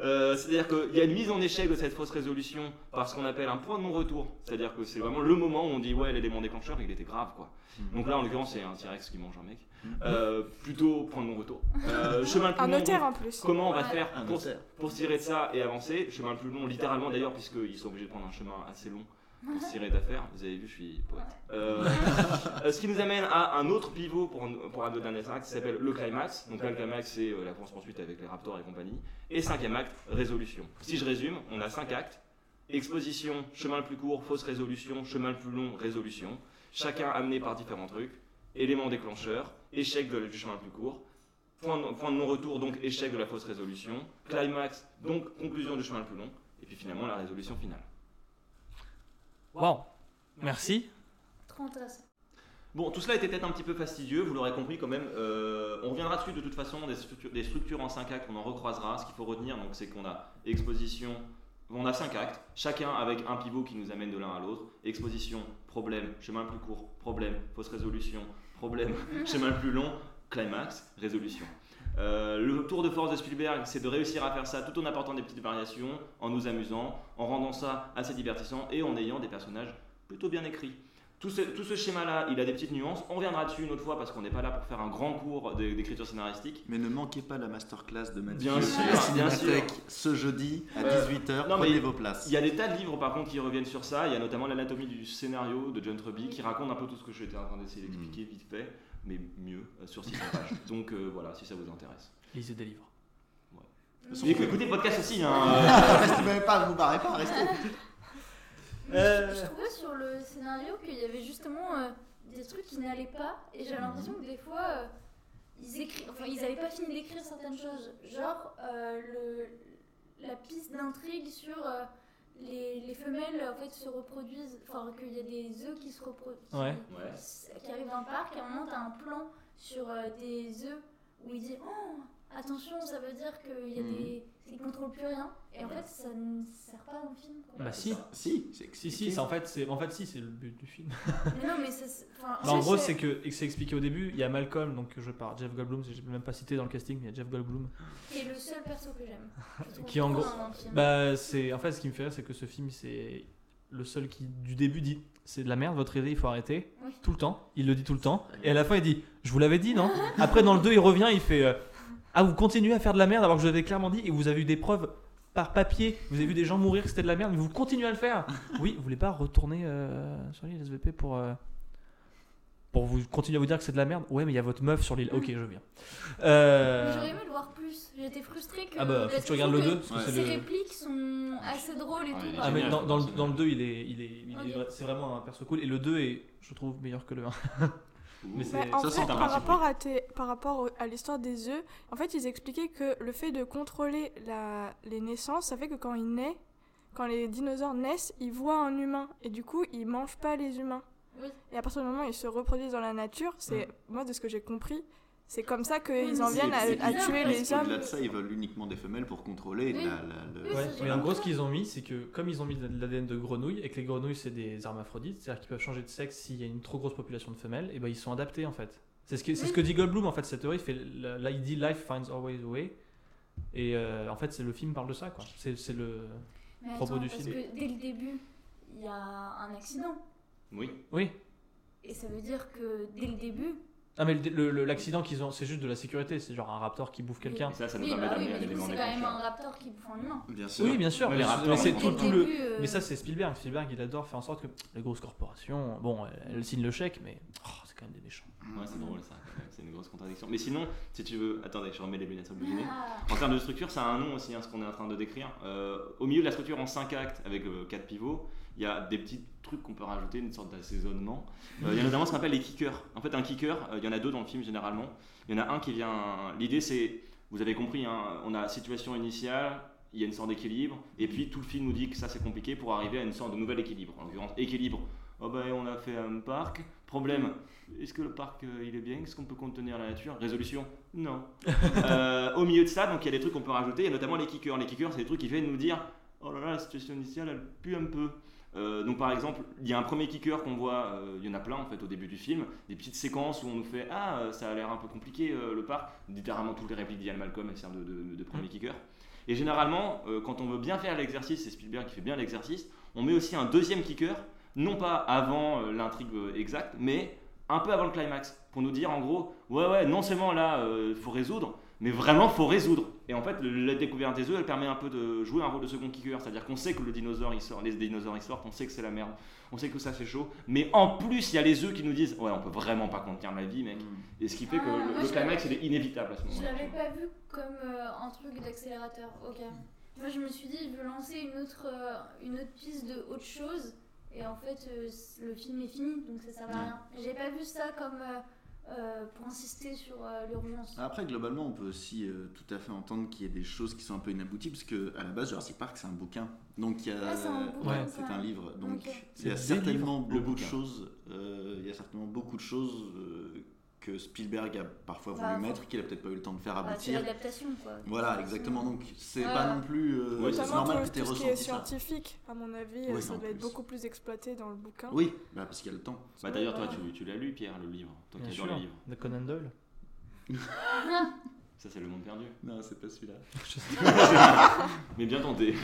Euh, C'est-à-dire qu'il y a une mise en échec de cette fausse résolution par ce qu'on appelle un point de non-retour. C'est-à-dire que c'est vraiment le moment où on dit ouais l'élément déclencheur il était grave quoi. Donc là en l'occurrence c'est un T-Rex qui mange un mec. Euh, plutôt point de non-retour. Euh, [laughs] chemin le plus Un long. notaire en plus. Comment on va faire pour, pour se tirer de ça et avancer? Chemin le plus long, littéralement d'ailleurs, puisqu'ils sont obligés de prendre un chemin assez long pour se tirer d'affaire. Vous avez vu, je suis poète. Euh, [laughs] euh, ce qui nous amène à un autre pivot pour, pour un de derniers actes qui s'appelle le climax. Donc là, le climax, c'est euh, la course-poursuite avec les raptors et compagnie. Et cinquième acte, résolution. Si je résume, on a cinq actes. Exposition, chemin le plus court, fausse résolution, chemin le plus long, résolution. Chacun amené par différents trucs. Élément déclencheur, échec de- du chemin le plus court. Point de, point de non-retour, donc échec de la fausse résolution. Climax, donc conclusion du chemin le plus long. Et puis finalement, la résolution finale. Waouh Merci. Trop intéressant. Bon, tout cela était peut-être un petit peu fastidieux, vous l'aurez compris quand même. Euh, on reviendra dessus de toute façon, des structures, des structures en 5 actes, on en recroisera. Ce qu'il faut retenir, donc, c'est qu'on a exposition, on a 5 actes, chacun avec un pivot qui nous amène de l'un à l'autre. Exposition, problème, chemin le plus court, problème, fausse résolution, problème, [laughs] chemin le plus long, climax, résolution. Euh, le tour de force de Spielberg, c'est de réussir à faire ça tout en apportant des petites variations, en nous amusant, en rendant ça assez divertissant et en ayant des personnages plutôt bien écrits. Tout ce, tout ce schéma-là, il a des petites nuances. On reviendra dessus une autre fois parce qu'on n'est pas là pour faire un grand cours d'é- d'écriture scénaristique. Mais ne manquez pas la masterclass de Mathieu Bien sûr, la bien ce jeudi à Euh, 18h. non, mais Prenez vos places. Il y a des tas de livres par contre qui reviennent sur ça. Il y a notamment l'anatomie du scénario de John Truby qui raconte un peu tout ce que j'étais en train d'essayer d'expliquer vite fait, mais mieux, euh, sur 600 pages. [laughs] Donc euh, voilà, si ça vous intéresse. Lisez des livres. Et écoutez le podcast aussi. Hein, [laughs] Restez même pas, vous barrez pas, restez. [laughs] euh. Je trouvais sur le scénario qu'il y avait justement euh, des trucs qui n'allaient pas et j'avais l'impression que des fois euh, ils écrivent, enfin ils avaient pas fini d'écrire certaines choses, genre euh, le, la piste d'intrigue sur euh, les, les femelles en fait se reproduisent, enfin qu'il y a des œufs qui se reproduisent, Ouais. Qui arrivent dans le parc. Et à un moment t'as un plan sur euh, des œufs où il dit oh attention ça veut dire qu'il y a Mhm. des, ils contrôlent plus rien. Et en fait ça ne sert pas le film. quoi. Bah si. Si, c'est Si, si, c'est en fait, c'est en fait si, c'est le but du film. [laughs] Mais non mais ça, c'est- enfin, Bah, en gros, c'est- que c'est expliqué au début. Il y a Malcolm, donc joué par Jeff Goldblum. Je l'ai même pas cité dans le casting, mais il y a Jeff Goldblum. qui est le seul perso que j'aime. Je Qui en gros- dans le film. Bah, c'est en fait ce qui me fait rire, c'est que ce film, c'est le seul qui du début dit c'est de la merde, votre idée, il faut arrêter Oui. tout le temps. Il le dit tout le temps. Et à la fin, il dit je vous l'avais dit, non? Après, dans le 2, il revient, il fait euh, ah vous continuez à faire de la merde alors que je vous avais clairement dit et vous avez eu des preuves par papier. Vous avez vu des gens mourir que c'était de la merde, mais vous continuez à le faire. [laughs] Oui, vous voulez pas retourner euh, sur l'île SVP pour euh, pour vous continuer à vous dire que c'est de la merde? Ouais, mais il y a votre meuf sur l'île. Ok, je viens. Euh, J'aurais aimé le voir plus. J'étais frustrée que. Ah bah, faut que tu regardes le je trouve 2 parce que le. répliques sont assez drôles et Ouais, tout. il est Ah mais dans, dans le, dans le 2 il est, il est, il c'est vraiment un perso cool et le 2 est je trouve meilleur que le 1. [laughs] Mais en ça, fait, par rapport, à, tes- par rapport au- à l'histoire des œufs, en fait, ils expliquaient que le fait de contrôler la, les naissances, ça fait que quand il naît, quand les dinosaures naissent, ils voient un humain et du coup, ils mangent pas les humains. Oui. Et à partir du moment où ils se reproduisent dans la nature, c'est moi de ce que j'ai compris, c'est comme ça qu'ils en viennent à, tuer parce les hommes. Au-delà de ça, ils veulent uniquement des femelles pour contrôler Oui. la, la- le- Oui, Ouais, mais en gros ce qu'ils ont mis c'est que comme ils ont mis de l'ADN de grenouille et que les grenouilles c'est des hermaphrodites, c'est-à-dire qu'ils peuvent changer de sexe s'il y a une trop grosse population de femelles, et ben ils sont adaptés en fait. C'est ce, que- c'est ce que dit Goldblum en fait cette théorie, il fait là il dit life finds always a way. Et euh, en fait, c'est le film parle de ça, quoi. C'est c'est le. Mais propos attends, du parce film. que dès le début, il y a un accident. Oui. Oui. Et ça veut dire que dès le début. Ah, mais le- le- le- l'accident qu'ils ont, c'est juste de la sécurité. C'est genre un raptor qui bouffe quelqu'un. Et ça, ça nous Oui, permet bah oui, un élément c'est quand même un raptor qui bouffe un humain. Bien sûr. Oui, bien sûr. Mais Mais, les raptors, mais c'est tout, le euh, Mais ça, c'est Spielberg. Spielberg, il adore faire en sorte que les grosses corporations, bon, elles, elles signent le chèque, mais oh, c'est quand même des méchants. Ouais, c'est drôle ça. C'est une grosse contradiction. Mais sinon, si tu veux. Attendez, je remets les lunettes sur le nez. Ah. En termes de structure, ça a un nom aussi, hein, ce qu'on est en train de décrire. Euh, au milieu de la structure en 5 actes, avec 4 pivots, il y a des petits trucs qu'on peut rajouter, une sorte d'assaisonnement. Euh, il y a notamment ce qu'on appelle les kickers. En fait, un kicker, euh, il y en a deux dans le film généralement. Il y en a un qui vient. L'idée, c'est, vous avez compris, hein, on a situation initiale, il y a une sorte d'équilibre, et puis tout le film nous dit que ça c'est compliqué pour arriver à une sorte de nouvel équilibre. En l'occurrence, équilibre. Oh ben, on a fait un parc. Problème. Est-ce que le parc euh, il est bien? Est-ce qu'on peut contenir la nature? Résolution Non. [laughs] Au milieu de ça, donc il y a des trucs qu'on peut rajouter, il y a notamment les kickers. Les kickers, c'est des trucs qui viennent nous dire Oh là là, la situation initiale, elle pue un peu. Euh, donc par exemple, il y a un premier kicker qu'on voit, euh, il y en a plein en fait au début du film, des petites séquences où on nous fait Ah, euh, ça a l'air un peu compliqué euh, le parc. Littéralement toutes les répliques d'Ian Malcolm, elles servent de, de, de premier kicker. Et généralement, quand on veut bien faire l'exercice, c'est Spielberg qui fait bien l'exercice, on met aussi un deuxième kicker, non pas avant l'intrigue exacte, mais un peu avant le climax, pour nous dire en gros, ouais ouais, non seulement là, il faut résoudre, mais vraiment faut résoudre. Et en fait, le- la découverte des œufs, elle permet un peu de jouer un rôle de second kicker, c'est-à-dire qu'on sait que le dinosaure il sort, les dinosaures ils sortent, on sait que c'est la merde, on sait que ça fait chaud, mais en plus il y a les œufs qui nous disent, ouais, on peut vraiment pas contenir la vie, mec. Et ce qui fait que Ah, le, moi, le je climax il est inévitable à ce Je moment-là. l'avais pas vu comme euh, un truc d'accélérateur. Ok. Moi, je me suis dit, il veut lancer une autre, euh, une autre piste de autre chose. Et en fait, euh, le film est fini, donc ça sert à rien. J'ai pas vu ça comme euh, euh, pour insister sur euh, l'urgence. Après, globalement, on peut aussi euh, tout à fait entendre qu'il y ait des choses qui sont un peu inabouties, parce que à la base, Jurassic Park, c'est un bouquin. Donc, il y a. Ah, c'est un bouquin, Ouais, ça. c'est un livre. Donc, il y a certainement beaucoup de choses. euh, il y a certainement beaucoup de choses euh, que Spielberg a parfois voulu Bah, mettre, qu'il a peut-être pas eu le temps de faire Bah, c'est aboutir. l'adaptation, quoi. Voilà, exactement. Donc, c'est Ouais. pas non plus. euh, Ouais, c'est normal tout, que tu tout ce qui est ressenti ça. scientifique, à mon avis, Oui, ça doit être beaucoup plus exploité dans le bouquin. Oui, bah, parce qu'il y a le temps. Bah d'ailleurs, toi tu, tu l'as lu, Pierre, le livre, toi qui les livres. De Conan Doyle. [laughs] Ça, c'est le monde perdu. Non, c'est pas celui-là. [laughs] Mais bien tenté.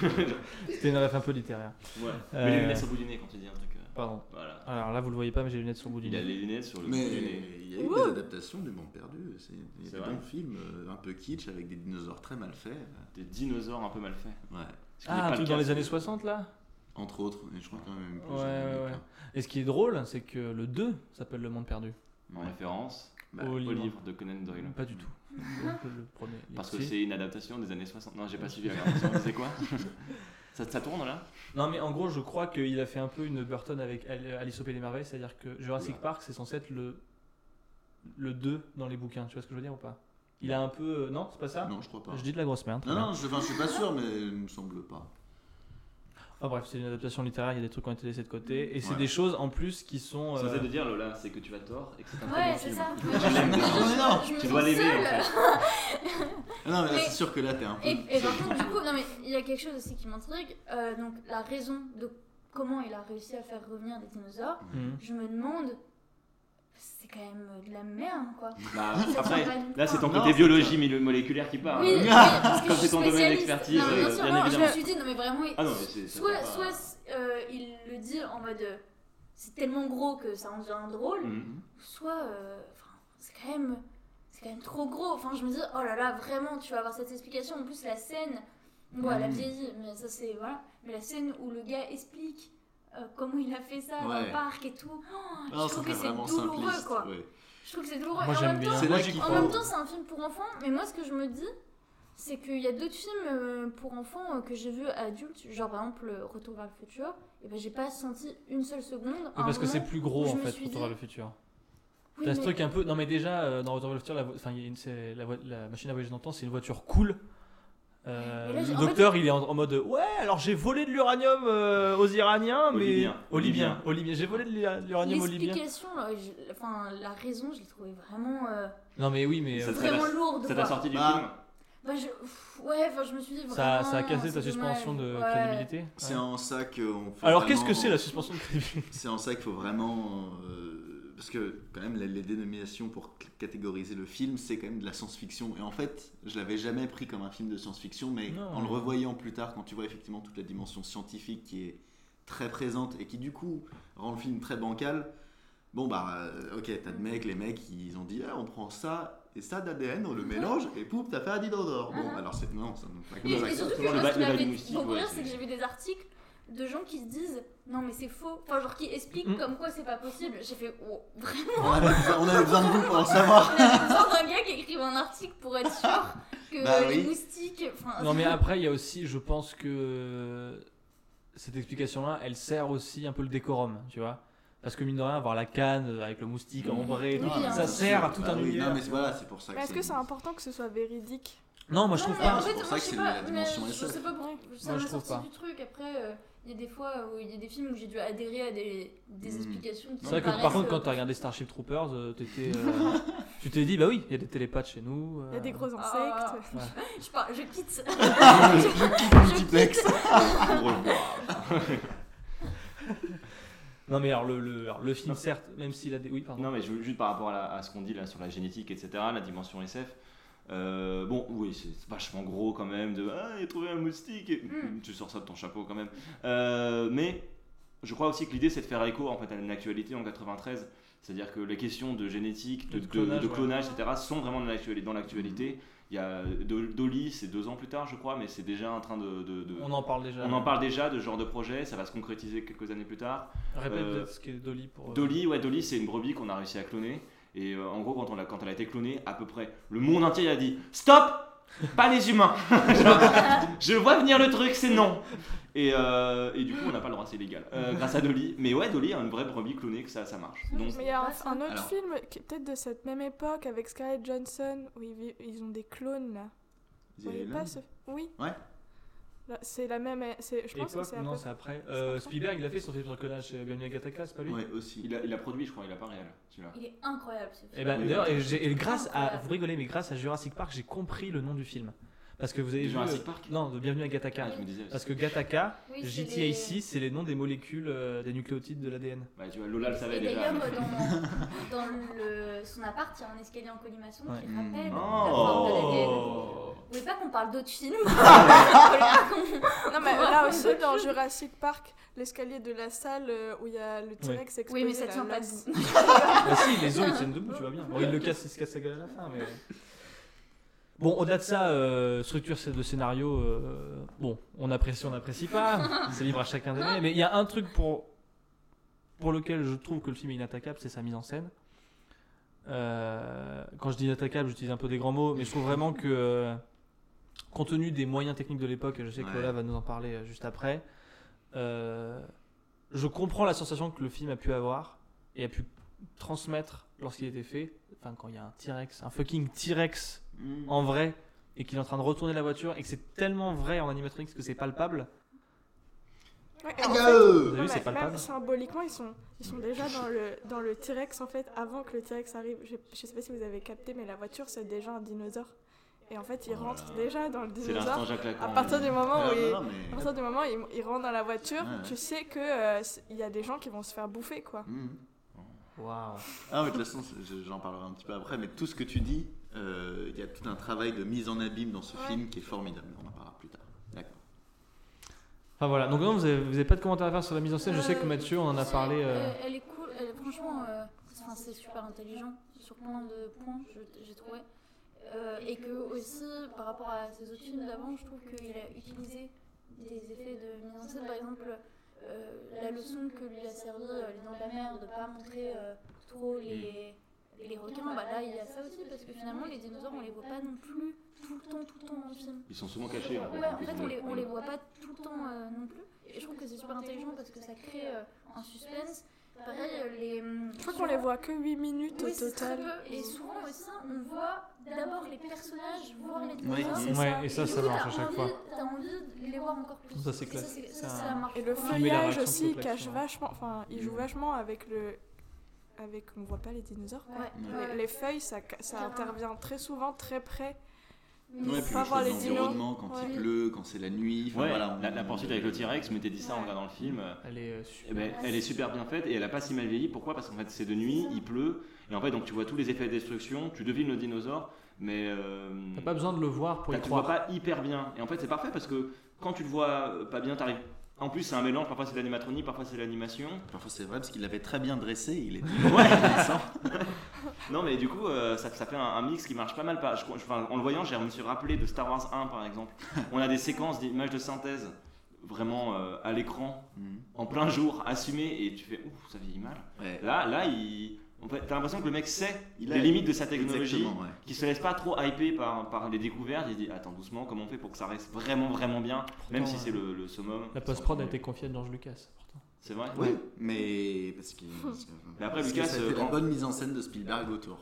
C'était une ref un peu littéraire. ouais. Euh, Mais les lunettes le bout du nez quand tu dis un truc. Pardon. Voilà. Alors là, vous le voyez pas, mais j'ai les lunettes sur le bout du Il a nez. les lunettes sur le bout Mais du nez. il y a eu Ouh. des adaptations du Monde Perdu. C'est il y a C'est des vrai bons films euh, un peu kitsch avec des dinosaures très mal faits. Des dinosaures un peu mal faits. Ouais, Ah, un truc dans les c'est- années 60 là? Entre autres. Et je crois quand même plus. Ouais, ouais. Et ce qui est drôle, c'est que le 2 s'appelle Le Monde Perdu. En référence Bah, au au livre. livre de Conan Doyle. Pas du tout. Donc, [laughs] le premier. Parce que c'est une adaptation des années 60. Non, j'ai pas suivi disait quoi? [laughs] ça, ça tourne là Non, mais en gros, je crois qu'il a fait un peu une Burton avec Al- Alice au Pays des Merveilles, c'est-à-dire que Jurassic. Park, c'est censé être le le 2 dans les bouquins. Tu vois ce que je veux dire ou pas? Il a un peu. euh, Non, c'est pas ça? Non, je crois pas. Je dis de la grosse merde. Non, non, je, enfin, je suis pas sûr, mais il me semble pas. Ah, bref, c'est une adaptation littéraire, il y a des trucs qui ont été laissés de côté. Et c'est Ouais. des choses en plus qui sont. Ce que euh, ça de dire, Lola, c'est que tu as tort et que c'est un très Ouais, bon c'est film. ça. [laughs] Je me Tu dois l'aimer en fait. [laughs] Ah Non, mais là, Mais- c'est sûr que là, t'es un peu. Et, et par contre, du coup, non mais il y a quelque chose aussi qui m'intrigue. euh, donc la raison de comment il a réussi à faire revenir des dinosaures, mhm. je me demande, c'est quand même de la merde quoi. Bah, après, là c'est ton. Non, côté biologie mille- moléculaire qui parle. Oui, [laughs] oui, parce que Comme c'est ton domaine d'expertise, Non, mais euh, bien sûr, bien non, je évidemment. me suis dit, non mais vraiment, il- Ah non, mais c'est- ça soit, pas. soit euh, il le dit en mode euh, c'est tellement gros que ça en devient drôle, Mhm. soit euh, c'est quand même c'est quand même trop gros. Enfin, je me dis oh là là, vraiment, tu vas avoir cette explication. En plus, la scène, bon, elle a Mhm. vieilli, mais ça c'est voilà. Mais la scène où le gars explique euh, comment il a fait ça dans le parc et tout, oh, Non, je ça trouve que c'est douloureux simpliste. quoi. ouais. Je trouve que c'est douloureux. Moi en j'aime même bien. temps- C'est là Moi, qu'il j'y en même temps, c'est un film pour enfants, mais moi, ce que je me dis, c'est qu'il y a d'autres films euh, pour enfants euh, que j'ai vus adultes, genre par exemple Retour vers le futur, et ben j'ai pas senti une seule seconde. Oui, parce que c'est plus gros en fait, Retour dit- vers le futur. Oui, T'as ce truc un peu. Non, mais déjà, dans Retour vers le futur, la, vo- enfin, y a une- c'est la, vo- la machine à voyager dans le temps, c'est une voiture cool. Euh, là, le fait- docteur, il est en, en mode Ouais, alors j'ai volé de l'uranium euh, aux Iraniens, mais. Olivien. Olivien. Olivien. J'ai volé de l'ura- l'uranium aux Libyens. L'explication, enfin la raison, je l'ai trouvée vraiment, euh, Non, mais oui, mais. Ça vraiment lourde. Ça t'a sorti du Bah, film Bah, je... pff, Ouais, enfin je me suis dit vraiment. ça, ça a cassé ta suspension de Ouais. crédibilité. C'est Ouais. en ça qu'on. faut Alors, qu'est-ce que c'est la suspension de crédibilité? C'est en ça qu'il faut vraiment. Parce que, quand même, les, les dénominations pour catégoriser le film, c'est quand même de la science-fiction. Et en fait, je l'avais jamais pris comme un film de science-fiction, mais Non. en le revoyant plus tard, quand tu vois effectivement toute la dimension scientifique qui est très présente et qui, du coup, rend le film très bancal. Bon, bah, euh, ok, t'as de mecs, les mecs, ils ont dit, ah, on prend ça et ça d'ADN, on le mélange, et pouf, t'as fait un dinosaure. Bon, Ah. alors c'est. Non, ça ne pas comme ça. que- que le c'est que j'ai vu des articles de gens qui se disent non mais c'est faux, enfin genre qui expliquent Mm. comme quoi c'est pas possible. J'ai fait oh, vraiment? On avait, besoin, on avait besoin de vous pour le savoir. On avait besoin d'un gars qui écrive un article pour être sûr que Bah les oui. moustiques. Enfin, Non mais après il y a aussi, je pense que cette explication-là, elle sert aussi un peu le décorum, tu vois. Parce que mine de rien, avoir la canne avec le moustique en vrai, et tout, Oui, hein. ça sert à tout Bah un oui, univers. Non, mais c'est- voilà, c'est pour ça est-ce que c'est important que ce soit véridique? Non, moi je Non, trouve pas. en C'est fait, pour ça que c'est pas, la dimension mais Je sais pas pourquoi ça Moi, je trouve pas. du truc. Après, euh, il y a des fois où il y a des films où j'ai dû adhérer à des, des Mm. explications qui C'est vrai me que par contre, quand euh, t'as regardé Starship Troopers, euh, t'étais, euh, [laughs] tu t'es dit, bah oui, il y a des télépathes chez nous. Il y a des euh, gros Ah. insectes. [laughs] Je, pars, [laughs] je quitte. Je quitte Multiplex. Au revoir. Non mais alors le, le, alors, le film, certes, même s'il a des... Oui, pardon. Non, mais je- juste par rapport à, la- à ce qu'on dit là sur la génétique, etc., la dimension SF. Euh, bon, oui, c'est vachement gros quand même. De ah, il a trouvé un moustique. et- Mm. Tu sors ça de ton chapeau quand même. Euh, mais je crois aussi que l'idée c'est de faire écho en fait à une actualité en 93. C'est-à-dire que les questions de génétique, de, clonage, de ouais. clonage, etc., sont vraiment dans l'actualité. L'actualité. Il y a Do- Dolly, c'est deux ans plus tard, je crois, mais c'est déjà en train de. de- de- On en parle déjà. on en parle déjà de ce genre de projet, ça va se concrétiser quelques années plus tard. Répète Euh, peut-être ce qu'est Dolly pour... euh, Dolly, ouais, Dolly, c'est une brebis qu'on a réussi à cloner. Et euh, en gros, quand, on l'a- quand elle a été clonée, à peu près, le monde entier a dit Stop Pas les humains [laughs] Je vois venir le truc, c'est non et, euh, et du coup, on n'a pas le droit, c'est illégal. Euh, grâce à Dolly. Mais ouais, Dolly a une vraie brebis clonée, que ça, ça marche. Donc, Mais il y a un, autre Alors. film qui est peut-être de cette même époque avec Scarlett Johansson où ils ont des clones là. Vous voyez pas ce... Oui. Ouais. Là, C'est la même. c'est- Je pense que Époque, c'est à non, c'est après. Euh, Spielberg, il a fait son film sur le clonage chez Bienvenue à Gattaca, c'est pas lui Ouais, aussi. il, a, il a produit, je crois, il a pas réel, celui-là. Il est incroyable ce film. Et ben d'ailleurs, et j'ai- et grâce à, vous rigolez, mais grâce à Jurassic Park, j'ai compris le nom du film. Parce que vous avez vu. Jurassic euh, Park Non, de Bienvenue à Gattaca. Ah, je me disais. Parce que Gattaca, Oui, c'est JTA les- ici, c'est les noms des molécules euh, des nucléotides de l'ADN. Ouais, tu vois, Lola le savait déjà. d'ailleurs, dans, [laughs] dans le, son appart, il y a un escalier en colimaçon Ouais. qui rappelle Oh. la forme de l'ADN. Vous voulez pas qu'on parle d'autres films? [laughs] [laughs] Non, mais là aussi, dans Jurassic Park, l'escalier de la salle euh, où il y a le T-Rex exposé. Oui, mais ça tient pas debout. bah si, les os ils tiennent debout, tu vois bien. Bon, il le casse, il se casse la gueule à la fin, mais. Bon, au-delà de ça, euh, structure de scénario, euh, bon, on apprécie, on n'apprécie pas, [laughs] c'est libre à chacun d'aimer, mais il y a un truc pour, pour lequel je trouve que le film est inattaquable, c'est sa mise en scène. Euh, quand je dis inattaquable, j'utilise un peu des grands mots, mais je trouve vraiment que, compte tenu des moyens techniques de l'époque, et je sais que Ouais. Lola va nous en parler juste après, je comprends la sensation que le film a pu avoir et a pu transmettre lorsqu'il était fait, enfin quand il y a un T-Rex, un fucking T-Rex Mm. en vrai et qu'il est en train de retourner la voiture et que c'est tellement vrai en animatronics que c'est palpable. Ouais, Ah, en fait, euh, Vous avez Ouais, vu, c'est mais palpable. même symboliquement, ils sont, ils sont déjà dans le, dans le T-Rex en fait avant que le T-Rex arrive. Je, je sais pas si vous avez capté, mais la voiture c'est déjà un dinosaure. Et en fait, il Oh là rentre déjà dans le dinosaure. À partir du moment où il, non, non, à mais- partir du moment où il, il rentre dans la voiture, Ouais, tu sais que euh, il y a des gens qui vont se faire bouffer quoi. Mm. Waouh. Ah, mais de toute façon, j'en parlerai un petit peu après, mais tout ce que tu dis, euh, il y a tout un travail de mise en abîme dans ce Ouais. film qui est formidable. On en parlera plus tard. D'accord. Enfin voilà, donc non, vous avez, vous avez pas de commentaires à faire sur la mise en scène. Je sais que Euh, Mathieu on en a parlé. euh, Elle, elle est cool, elle- franchement, euh, enfin, c'est super intelligent sur plein de points, j'ai trouvé. Euh, et que aussi, par rapport à ses autres films d'avant, je trouve qu'il a utilisé des effets de mise en scène. Par exemple, euh, la leçon que lui a servi euh, Les Dents de la Mer, de pas montrer euh, trop les, les requins, bah là il y a ça aussi, parce que finalement les dinosaures on les voit pas non plus tout le temps, tout le temps dans le film. Ils sont souvent cachés. en fait. Ouais, en fait, on les, on les voit pas tout le temps euh, non plus. Et je trouve que c'est super intelligent parce que ça crée euh, un suspense. Pareil, euh, les. Je crois qu'on les voit que 8 minutes Oui, au total. Et souvent aussi, on voit d'abord les personnages voir les dinosaures. Ouais, et ça, ça marche à chaque envie- fois. T'as envie de les voir encore plus. Ça, c'est Et classe. Ça, ça, un- ça marche. Et le feuillage aussi cache vachement. Enfin, il joue vachement avec le. Avec. On voit pas les dinosaures. quoi. Ouais, Les, ouais. les feuilles, ça, ça intervient très souvent très près. Mais Ouais, pas voir les dinos. l'environnement quand il pleut, quand c'est la nuit. Enfin, Ouais, voilà, on- la, la poursuite avec le T-Rex, je m'étais dit ça en regardant le film. euh, Elle est eh super. ben, elle est super bien faite et elle a pas si mal vieilli. Pourquoi? Parce qu'en fait c'est de nuit, il pleut et en fait donc tu vois tous les effets de destruction, tu devines le dinosaure, mais euh, T'as pas besoin de le voir pour y T'as- tu le vois croire. pas hyper bien. Et en fait, c'est parfait parce que quand tu le vois pas bien, t'arrives. En plus, c'est un mélange. Parfois, c'est l'animatronie, parfois, c'est l'animation. Parfois c'est vrai parce qu'il l'avait très bien dressé. Il était [laughs] Ouais. [laughs] non, mais du coup, euh, ça, ça fait un, un mix qui marche pas mal. Pas, je- je- enfin, en le voyant, je me suis rappelé de Star Wars 1, par exemple. [laughs] On a des séquences d'images de synthèse vraiment euh, à l'écran, Mhm. en plein jour, assumées, et tu fais ouf, ça vieillit mal. Ouais. Là, là, il. En fait, t'as l'impression que le mec sait Il les a- limites de sa technologie. Ouais. qui se laisse pas trop hyper par, par les découvertes. Il se dit attends doucement, comment on fait pour que ça reste vraiment vraiment bien, même si c'est le, le summum? La post-prod a été confiée à George Lucas. Pourtant. C'est vrai? Ouais, mais parce que- Mais après, parce que Lucas, ça a été euh, la bonne mise en scène de Spielberg autour.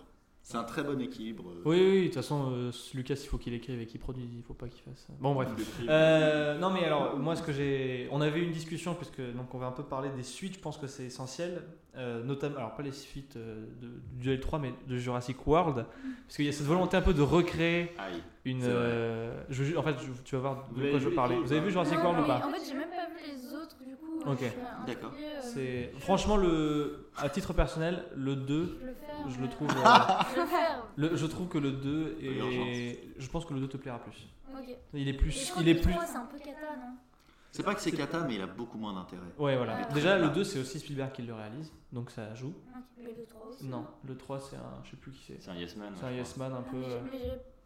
C'est un très bon équilibre. euh, Oui, oui, de toute façon, euh, Lucas, il faut qu'il écrive et qu'il produise, il faut pas qu'il fasse. Bon, bref. Euh, non mais alors moi ce que j'ai on avait eu une discussion puisque donc on va un peu parler des suites je pense que c'est essentiel euh, notamment alors pas les suites euh, de, du Duel 3 mais de Jurassic World parce qu'il y a cette volonté un peu de recréer Aïe. une euh, je- en fait je- tu vas voir de quoi je veux parler ou vous avez vu Jurassic Non, World ou mais pas En fait, j'ai même pas vu les autres, du coup. Ok. D'accord. euh, franchement le à titre personnel le 2 Je le faire. Je le ouais. trouve [laughs] euh, Je le je trouve que le 2 Urgence. est je pense que le 2 te plaira plus Ok. il est je plus il est plus 3, c'est un peu cata, non? C'est pas que c'est cata, mais il a beaucoup moins d'intérêt. ouais voilà Ouais. déjà le 2 c'est aussi Spielberg qui le réalise donc ça joue Ok, Mais le 3 aussi. non le 3 c'est un je sais plus qui c'est C'est un yes man. C'est un yes man un Ah, peu. mais euh,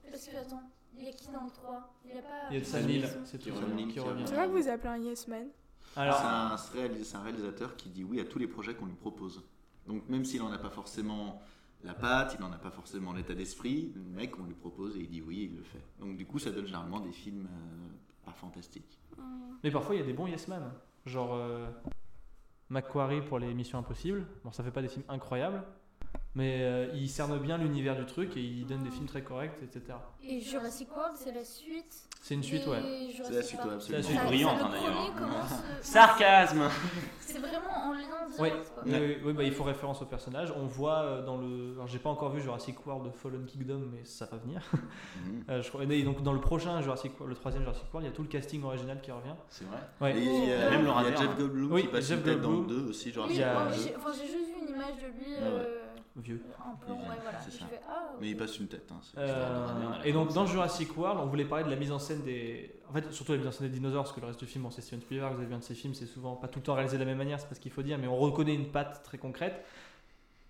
mais Parce que, attends, il y a qui dans le 3 Il y a pas. Il y a de Sam Neill, c'est qui tout revient, qui revient. C'est vrai que vous appelez un yes man. Alors, C'est un, c'est réalis- c'est un réalisateur qui dit oui à tous les projets qu'on lui propose. Donc même s'il n'en a pas forcément la patte, il n'en a pas forcément l'état d'esprit, le mec on lui propose et il dit oui il le fait. Donc du coup ça donne généralement des films euh, pas fantastiques. mais parfois il y a des bons yes man, genre euh, Macquarie pour les Missions Impossibles. Bon, ça fait pas des films incroyables, mais euh, il cerne bien l'univers du truc et il donne des films très corrects, etc. Et Jurassic World, c'est la suite. C'est une suite, ouais. Et Jurassic C'est la suite, ouais, absolument. C'est la suite. Ça- Brillante, hein, le d'ailleurs. euh, [laughs] Sarcasme. C'est vraiment en lien direct. Ouais. quoi. Oui, oui, bah, il faut référence au personnage. On voit euh, dans le. Alors, j'ai pas encore vu Jurassic World Fallen Kingdom, mais ça va venir. Mhm. [laughs] Euh, je crois- et donc, dans le prochain Jurassic World, le troisième Jurassic World, il y a tout le casting original qui revient. C'est vrai. Ouais. Et il y a, Même Laura il y a Dern. Jeff Goldblum Oui, qui passe Jeff tête dans le Goldblum. 2 aussi, a- ouais, j'ai enfin, j'ai juste vu une image de lui. Ah Vieux. Un peu, ouais, voilà. C'est Je ça. fais, ah, Mais il passe une tête. hein, Euh, et donc dans Jurassic World, on voulait parler de la mise en scène des. En fait, surtout la mise en scène des dinosaures, parce que le reste du film, bon, c'est Steven Spielberg, vous avez vu un de ses films, c'est souvent pas tout le temps réalisé de la même manière, c'est pas ce qu'il faut dire, mais on reconnaît une patte très concrète.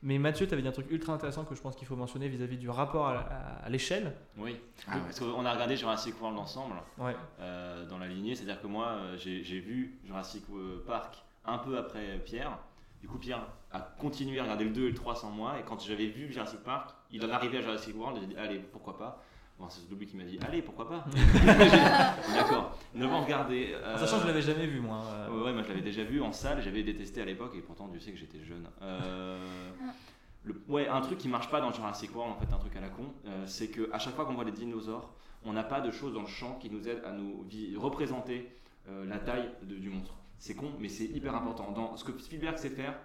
Mais Mathieu, tu avais dit un truc ultra intéressant que je pense qu'il faut mentionner vis-à-vis du rapport à, à- à l'échelle. Oui. Ah ouais. Parce qu'on a regardé Jurassic World ensemble Ouais. euh, dans la lignée. C'est-à-dire que moi, euh, j'ai vu Jurassic Park un peu après Pierre. Du coup, Pierre a continué à regarder le 2 et le 3 sans moi. Et quand j'avais vu Jurassic Park, il en arrivait à Jurassic World. J'ai dit, allez, pourquoi pas? Bon, c'est lui qui m'a dit, allez, pourquoi pas? [laughs] [laughs] D'accord. Ne pas regarder. En sachant que je l'avais jamais vu, moi. euh, Ouais, ouais, moi je l'avais déjà vu en salle, j'avais détesté à l'époque et pourtant Dieu sait que j'étais jeune. Euh, le- ouais, un truc qui marche pas dans Jurassic World, en fait, un truc à la con, euh, c'est que à chaque fois qu'on voit des dinosaures, on n'a pas de choses dans le champ qui nous aident à nous vi- représenter euh, la taille de- du monstre. C'est con, mais c'est hyper important. Dans ce que Spielberg sait faire,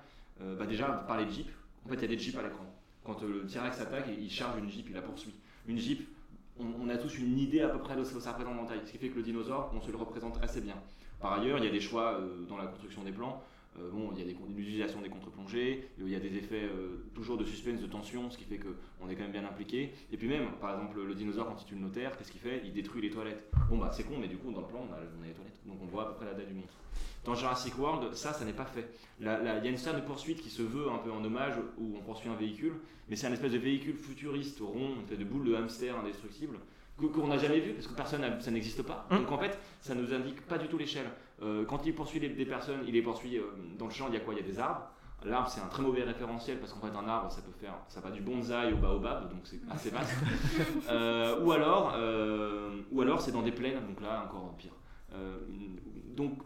euh, bah déjà par les jeeps. En fait, il y a des jeeps à l'écran. Quand euh, le T-Rex attaque, il charge une jeep, il la poursuit. Une jeep, on, a tous une idée à peu près de ce que ça représente en taille. Ce qui fait que le dinosaure, on se le représente assez bien. Par ailleurs, il y a des choix euh, dans la construction des plans. Bon, il y a des, l'utilisation des contre-plongées, il y a des effets toujours de suspense, de tension, ce qui fait qu'on est quand même bien impliqué. Et puis même, par exemple, le dinosaure quand il tue le notaire, qu'est-ce qu'il fait? Il détruit les toilettes. Bon bah c'est con, mais du coup dans le plan on a, les toilettes, donc on voit à peu près la taille du monstre. Dans Jurassic World, ça, ça n'est pas fait. Il y a une scène de poursuite qui se veut un peu en hommage où on poursuit un véhicule, mais c'est un espèce de véhicule futuriste rond, une espèce de boule de hamster indestructible qu'on n'a jamais vu parce que personne ça n'existe pas. Hum. Donc en fait, ça nous indique pas du tout l'échelle. Euh, quand il poursuit des, des personnes, il les poursuit euh, dans le champ. Il y a quoi? Il y a des arbres. L'arbre, c'est un très mauvais référentiel parce qu'en fait, un arbre, ça peut faire, ça va du bonsaï au baobab, donc c'est assez vaste. [laughs] Euh, ou alors, ou alors c'est dans des plaines, donc là encore pire. Donc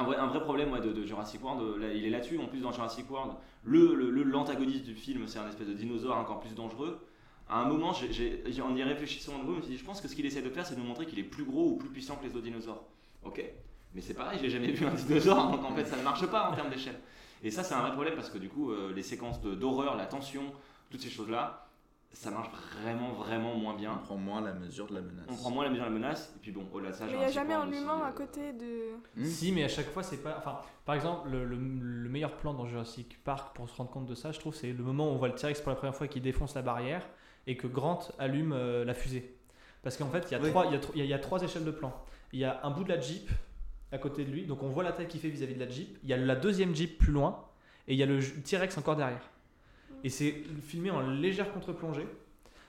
un vrai, problème de, Jurassic World, euh, il est là-dessus. En plus, dans Jurassic World, l'antagoniste du film, c'est un espèce de dinosaure encore plus dangereux. À un moment, en y réfléchissant de nouveau, je me suis dit, je pense que ce qu'il essaie de faire, c'est de nous montrer qu'il est plus gros ou plus puissant que les autres dinosaures. Ok Mais c'est pareil, j'ai jamais vu un dinosaure, donc en fait, ça ne marche pas en termes d'échelle. Et ça, c'est un vrai problème parce que du coup, euh, les séquences d'horreur, la tension, toutes ces choses-là, ça marche vraiment, vraiment moins On bien. prend moins la mesure de la menace. On prend moins la mesure de la menace, et puis bon, au-delà de ça, Mais il n'y a Jurassic jamais un humain euh, à côté de. Hmm. Si, mais à chaque fois, c'est pas. Enfin, par exemple, le, le- le meilleur plan dans Jurassic Park pour se rendre compte de ça, je trouve, c'est le moment où on voit le T-Rex pour la première fois qui défonce la barrière et que Grant allume euh, la fusée. Parce qu'en fait, il y, a Oui. trois- il y, a tro- il y a- il y a trois échelles de plan. Il y a un bout de la Jeep à côté de lui, donc on voit la taille qu'il fait vis-à-vis de la Jeep. Il y a la deuxième Jeep plus loin, et il y a le T-Rex encore derrière. Et c'est filmé en légère contre-plongée.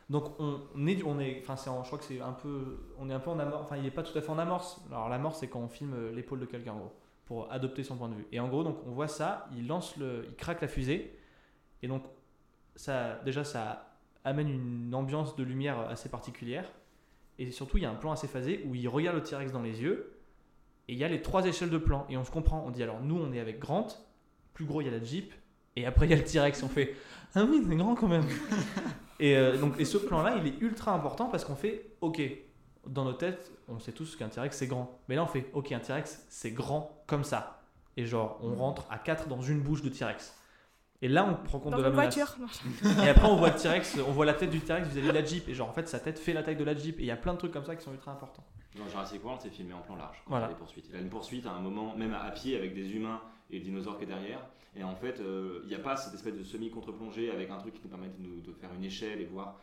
Donc on est, on est, enfin c'est, je crois que c'est un peu, on est un peu en amorce. Enfin, il est pas tout à fait en amorce. Alors l'amorce, c'est quand on filme l'épaule de quelqu'un en gros, pour adopter son point de vue. Et en gros, donc on voit ça, il lance le, il craque la fusée, et donc ça, déjà ça amène une ambiance de lumière assez particulière. Et surtout, il y a un plan assez phasé où il regarde le T-Rex dans les yeux, et il y a les trois échelles de plan. Et on se comprend. On dit alors nous, on est avec Grant, plus gros, il y a la Jeep, et après il y a le T-Rex. On fait ah oui, c'est grand quand même. [laughs] Et, euh, donc, et ce plan-là, il est ultra important parce qu'on fait, ok, dans nos têtes, on sait tous qu'un T-Rex c'est grand. Mais là, on fait, ok, un T-Rex c'est grand comme ça. Et genre, on rentre à 4 dans une bouche de T-Rex. Et là, on prend compte Dans de la une menace. voiture. Et après, on voit le T-Rex, on voit la tête du T-Rex vis-à-vis de la Jeep. Et genre, en fait, sa tête fait la taille de la Jeep. Et il y a plein de trucs comme ça qui sont ultra importants. Dans Jurassic World, c'est filmé en plan large. Quand Voilà. il y a des poursuites. Il a une poursuite à un moment, même à pied, avec des humains et le dinosaure qui est derrière. Et en fait, euh, il n'y a pas cette espèce de semi-contre-plongée avec un truc qui nous permet de, nous- de faire une échelle et voir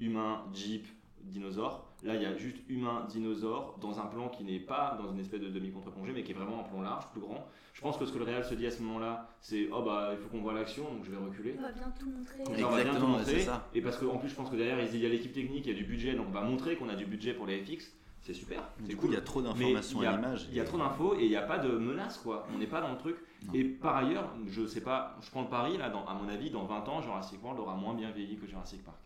humain, jeep, dinosaure. Là, il y a juste humain, dinosaure dans un plan qui n'est pas dans une espèce de demi-contre-plongée, mais qui est vraiment un plan large, plus grand. Je pense que ce que le réal se dit à ce moment-là, c'est oh bah il faut qu'on voit l'action, donc je vais reculer. On va bien tout montrer. On va bien tout Exactement, montrer. c'est ça. Et parce qu'en plus, je pense que derrière, il y a l'équipe technique, il y a du budget, donc on va montrer qu'on a du budget pour les FX. C'est super. c'est Du coup, cool. il y a trop d'informations à l'image. Il y a trop d'infos et il n'y a pas de menace, quoi. On n'est pas dans le truc. Non. Et par ailleurs, je sais pas, je prends le pari, là, dans- à mon avis, dans 20 ans, Jurassic World aura moins bien vieilli que Jurassic Park.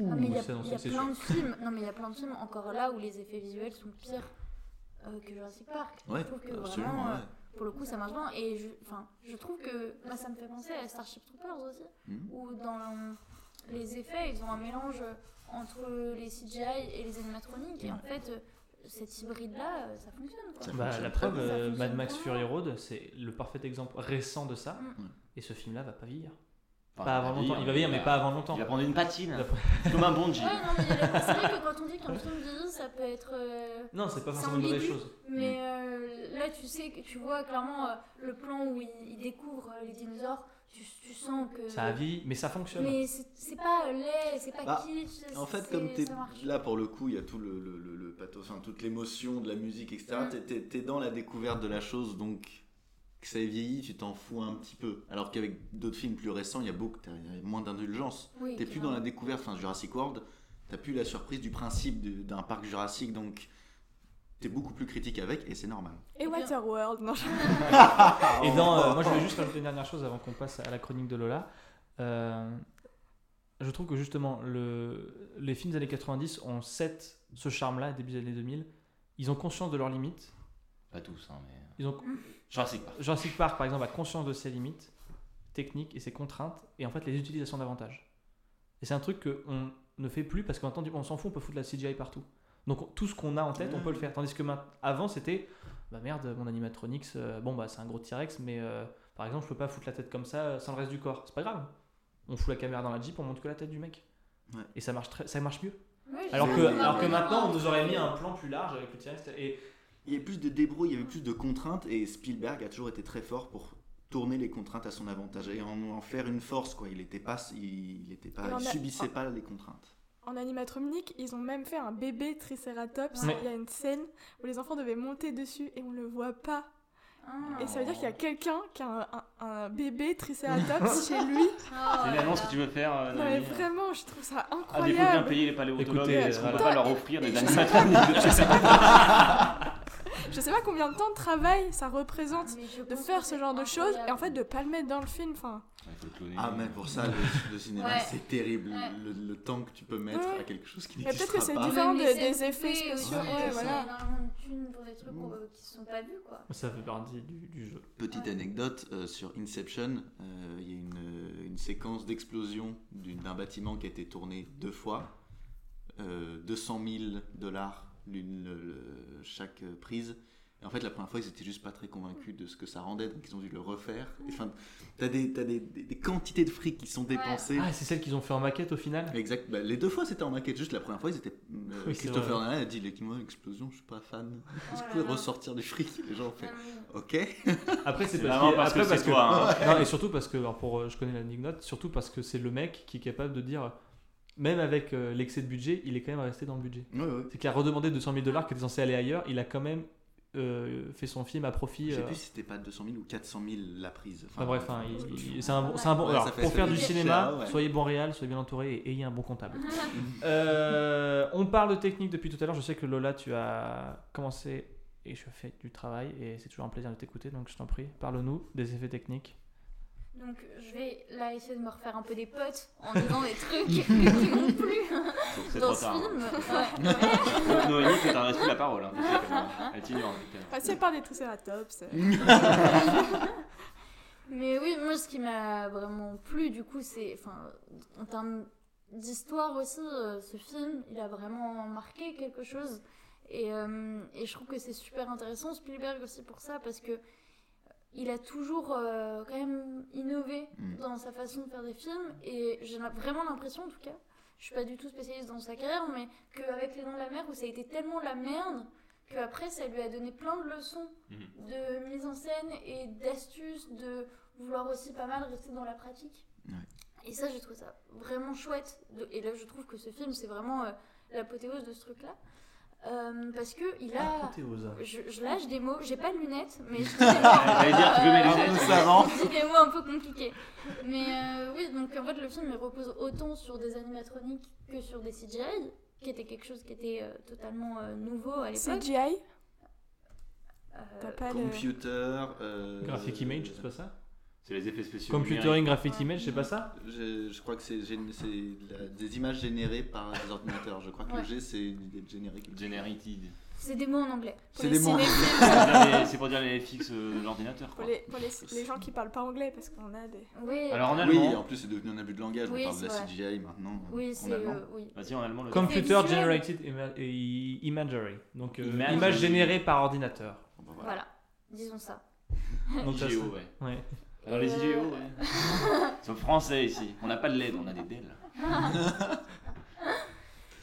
Non, mais il y a, y plein de films. Non, mais il y a plein de films encore là où les effets visuels sont pires euh, que Jurassic Park. Ouais, je trouve que absolument. vraiment, euh, ouais. pour le coup, ça marche bien. Et je, enfin, je trouve que bah, ça me fait penser à Starship Troopers aussi, Mhm. où dans les effets, ils ont un mélange entre les CGI et les animatroniques. Et en fait, euh, cet hybride-là, euh, ça fonctionne. Quoi. Ça Bah, fonctionne la preuve, euh, Mad Max. Fury Road, c'est le parfait exemple récent de ça. Mm. Et ce film-là va pas vieillir. Enfin, pas avant longtemps. Il va vieillir, mais pas avant longtemps. Il va prendre une patine, [laughs] comme un bungee. Ouais, non, mais c'est vrai que quand on dit qu'un film vieillit, ça peut être. euh, Non, c'est pas forcément une mauvaise chose. Mais euh, là, tu sais que tu vois clairement euh, le plan où il, il découvre euh, les dinosaures. Tu, tu sens que. Ça a vieilli, mais ça fonctionne. Mais c'est pas euh, laid, c'est pas Bah, kitsch. En fait, comme t'es là pour le coup, il y a tout le, le, le- le pathos, enfin, toute l'émotion de la musique, etc. Mm. T'es- T'es t'es dans la découverte de la chose, donc que ça ait vieilli, tu t'en fous un petit peu. Alors qu'avec d'autres films plus récents, il y a beaucoup, t'as- il y a moins d'indulgence. Oui, T'es plus dans la découverte, enfin Jurassic World, t'as plus la surprise du principe d'un parc jurassique, donc t'es beaucoup plus critique avec, et c'est normal. Et Waterworld. Non, je- [laughs] Et dans, euh, moi, je voulais juste rajouter une dernière chose avant qu'on passe à la chronique de Lola. Euh, je trouve que justement, le, les films des années 90 ont cette, ce charme-là, début des années 2000. Ils ont conscience de leurs limites. Pas tous, hein, mais. Ils ont, Jurassic Park. Jurassic Park, par exemple, a conscience de ses limites. techniques et ses contraintes et en fait les utilisations d'avantages. Et c'est un truc qu'on ne fait plus parce qu'en temps on s'en fout, on peut foutre la CGI partout. Donc on- tout ce qu'on a en tête, on peut le faire. Tandis que avant c'était bah merde, mon animatronics, euh, bon bah c'est un gros T-Rex, mais euh, par exemple je peux pas foutre la tête comme ça euh, sans le reste du corps. C'est pas grave. On fout la caméra dans la Jeep, on monte que la tête du mec. Ouais. Et ça marche très, ça marche mieux. Ouais, Alors que, Mais- alors que maintenant on nous aurait mis un plan plus large avec le T-Rex et Il y avait plus de débrouille, il y avait plus de contraintes et Spielberg a toujours été très fort pour tourner les contraintes à son avantage et en, en faire une force quoi. Il était pas, il, il était pas, il a- subissait pas les contraintes. En animatronique, ils ont même fait un bébé Triceratops. Ouais. Il y a une scène où les enfants devaient monter dessus et on le voit pas. Ah. Et ça veut dire qu'il y a quelqu'un qui a un, un- un bébé Triceratops [laughs] chez lui. Oh C'est une là annonce là. que tu veux faire, euh, Non mais vraiment, je trouve ça À défaut de bien incroyable. payer les paléontologues, est-ce qu'on peut voilà. pas leur offrir des animatroniques [laughs] Je sais pas combien de temps de travail ça représente de faire ce genre de choses et en incroyable. fait de pas le mettre dans le film. Enfin, Cloner. Ah mais pour ça le, [laughs] le cinéma Ouais. c'est terrible Ouais. le, le temps que tu peux mettre Ouais. à quelque chose qui Mais peut-être n'existera que c'est pas. différent de- des effets spéciaux, ouais, voilà. énormément de thunes pour des trucs euh, qui se sont pas vus quoi. ça fait partie du, du jeu. Petite Ouais. anecdote euh, sur Inception, euh, il y a une, une séquence d'explosion d'un bâtiment qui a été tourné deux fois, euh, 200 000 dollars l'une chaque prise. Et en fait, la première fois, ils étaient juste pas très convaincus de ce que ça rendait, donc ils ont dû le refaire. Et, Enfin, t'as des, t'as des, des- des quantités de fric qui sont dépensées. Ah, c'est celle qu'ils ont fait en maquette au final Exact. Bah, les deux fois, c'était en maquette. Juste la première fois, ils étaient. euh, [laughs] Oui, Christopher. Nolan a dit moi, l'explosion, je suis pas fan. Est-ce que Oh vous pouvez ressortir du fric Les gens ont fait Euh, Ok. [laughs] Après, c'est C'est parce, parce après, que parce c'est que. toi. hein. [laughs] Non, et surtout parce que, alors pour, euh, je connais l'anecdote, surtout parce que c'est le mec qui est capable de dire, même avec euh, l'excès de budget, il est quand même resté dans le budget. Ouais, ouais. C'est qu'il a redemandé 200 000 dollars qui était censé aller ailleurs, il a quand même euh, fait son film à profit. Je sais euh, plus si c'était pas 200 000 ou 400 000 la prise. Enfin bref, hein, il- il- c'est un, bon- c'est un bon. Ouais, alors, fait- pour faire fait du cher, cinéma, ouais. soyez bon réal, soyez bien entouré et ayez un bon comptable. [laughs] Euh, on parle de technique depuis tout à l'heure. Je sais que Lola, tu as commencé et je fais du travail et c'est toujours un plaisir de t'écouter. Donc je t'en prie, parle-nous des effets techniques. Donc je vais là essayer de me refaire un peu des potes en disant des trucs qui m'ont plu [laughs] dans ce tard. film. Ouais. Donc, [laughs] Noémie, tu t'as reçu la parole. Hein, euh, elle t'ignore. elle parle des Triceratops. euh, [laughs] Mais oui, moi ce qui m'a vraiment plu du coup c'est, enfin en termes d'histoire aussi, euh, ce film il a vraiment marqué quelque chose et, euh, et je trouve que c'est super intéressant Spielberg aussi pour ça parce que il a toujours euh, quand même innové Mm. dans sa façon de faire des films et j'ai vraiment l'impression en tout cas, je suis pas du tout spécialiste dans sa carrière mais qu'avec Les Dents de la Mer où ça a été tellement la merde qu'après ça lui a donné plein de leçons Mhm. de mise en scène et d'astuces, de vouloir aussi pas mal rester dans la pratique. Ouais. Et ça, j'ai trouvé ça vraiment chouette. Et là, je trouve que ce film, c'est vraiment euh, l'apothéose de ce truc-là. Euh, parce que il a. Je, je lâche des mots, j'ai pas de lunettes, mais je [laughs] dis des J'allais dire, tu veux mes mots, je dis des mots un peu compliqués. Mais euh, oui, donc en fait, le film il repose autant sur des animatroniques que sur des CGI, qui était quelque chose qui était euh, totalement euh, nouveau à l'époque. CGI Euh. Computer. euh, Graphic image, c'est pas ça? C'est les effets spéciaux. Computering graphic Ouais. image, c'est pas ça Je, je crois que c'est des images générées par des ordinateurs. Je crois que Ouais. le G c'est une idée générique. Generated. C'est des mots en anglais. C'est des mots. C'est pour dire les- FX euh, de l'ordinateur. Pour les, pour les, les gens qui parlent pas anglais, parce qu'on a des. Oui, Alors en Oui, allemand. en plus c'est devenu un abus de langage. Oui, on parle de la vrai. CGI maintenant. oui c'est. euh, oui. Vas-y en allemand. Le Computer generated ima- imagery. Donc euh, Imagery. image générée par ordinateur. Bon, bah, voilà. Voilà, disons ça. Donc ça, ouais. ouais. Alors les Et, IGO, euh, ouais. [laughs] Ils sont français ici. On n'a pas de LED, on a des DEL. [laughs]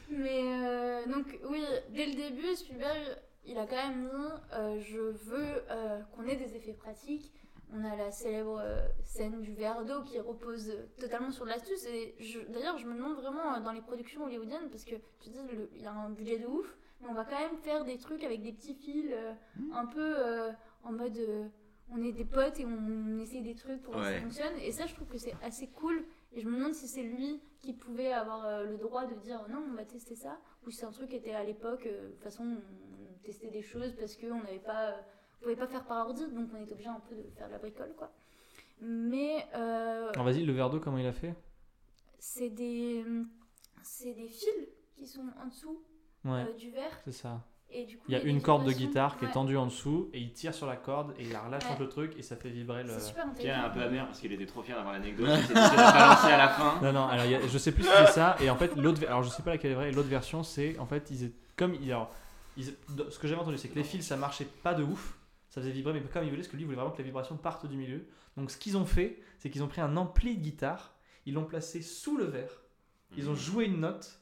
Mais euh, donc oui, dès le début, Spielberg, il a quand même dit euh, je veux euh, qu'on ait des effets pratiques. On a la célèbre euh, scène du verre d'eau qui repose euh, totalement sur de l'astuce. Et je- d'ailleurs, je me demande vraiment euh, dans les productions hollywoodiennes, parce que tu dis, le- il y a un budget de ouf, mais on va quand même faire des trucs avec des petits fils, euh, un peu euh, en mode euh, on est des potes et on essaye des trucs pour voir si Ouais. ça fonctionne. Et ça, je trouve que c'est assez cool. Et je me demande si c'est lui qui pouvait avoir euh, le droit de dire non, on va tester ça, ou si c'est un truc qui était à l'époque, euh, de toute façon, on testait des choses parce qu'on n'avait pas, euh, on pouvait pas faire par ordi, donc on était obligé un peu de faire de la bricole, quoi. Mais euh, Alors vas-y, le verre d'eau, comment il a fait? c'est des, c'est des fils qui sont en dessous Ouais, euh, du verre. c'est ça. Et du coup, Il y a une corde de guitare qui est tendue en dessous et il tire sur la corde et il la relâche Ouais. le truc et ça fait vibrer le. C'est super Qui est un peu amer parce qu'il était trop fier d'avoir l'anecdote. [laughs] Il s'est balancer à la fin. Non, non, alors il y a- je sais plus si c'est ça. Et en fait, l'autre, alors je sais pas laquelle est vraie. L'autre version, c'est en fait, ils, étaient- comme alors, ils- ce que j'avais entendu, c'est que les fils ça marchait pas de ouf. Ça faisait vibrer, mais pas comme ils voulaient, parce que lui il voulait vraiment que la vibration parte du milieu. Donc ce qu'ils ont fait, c'est qu'ils ont pris un ampli de guitare, ils l'ont placé sous le verre, ils ont joué une note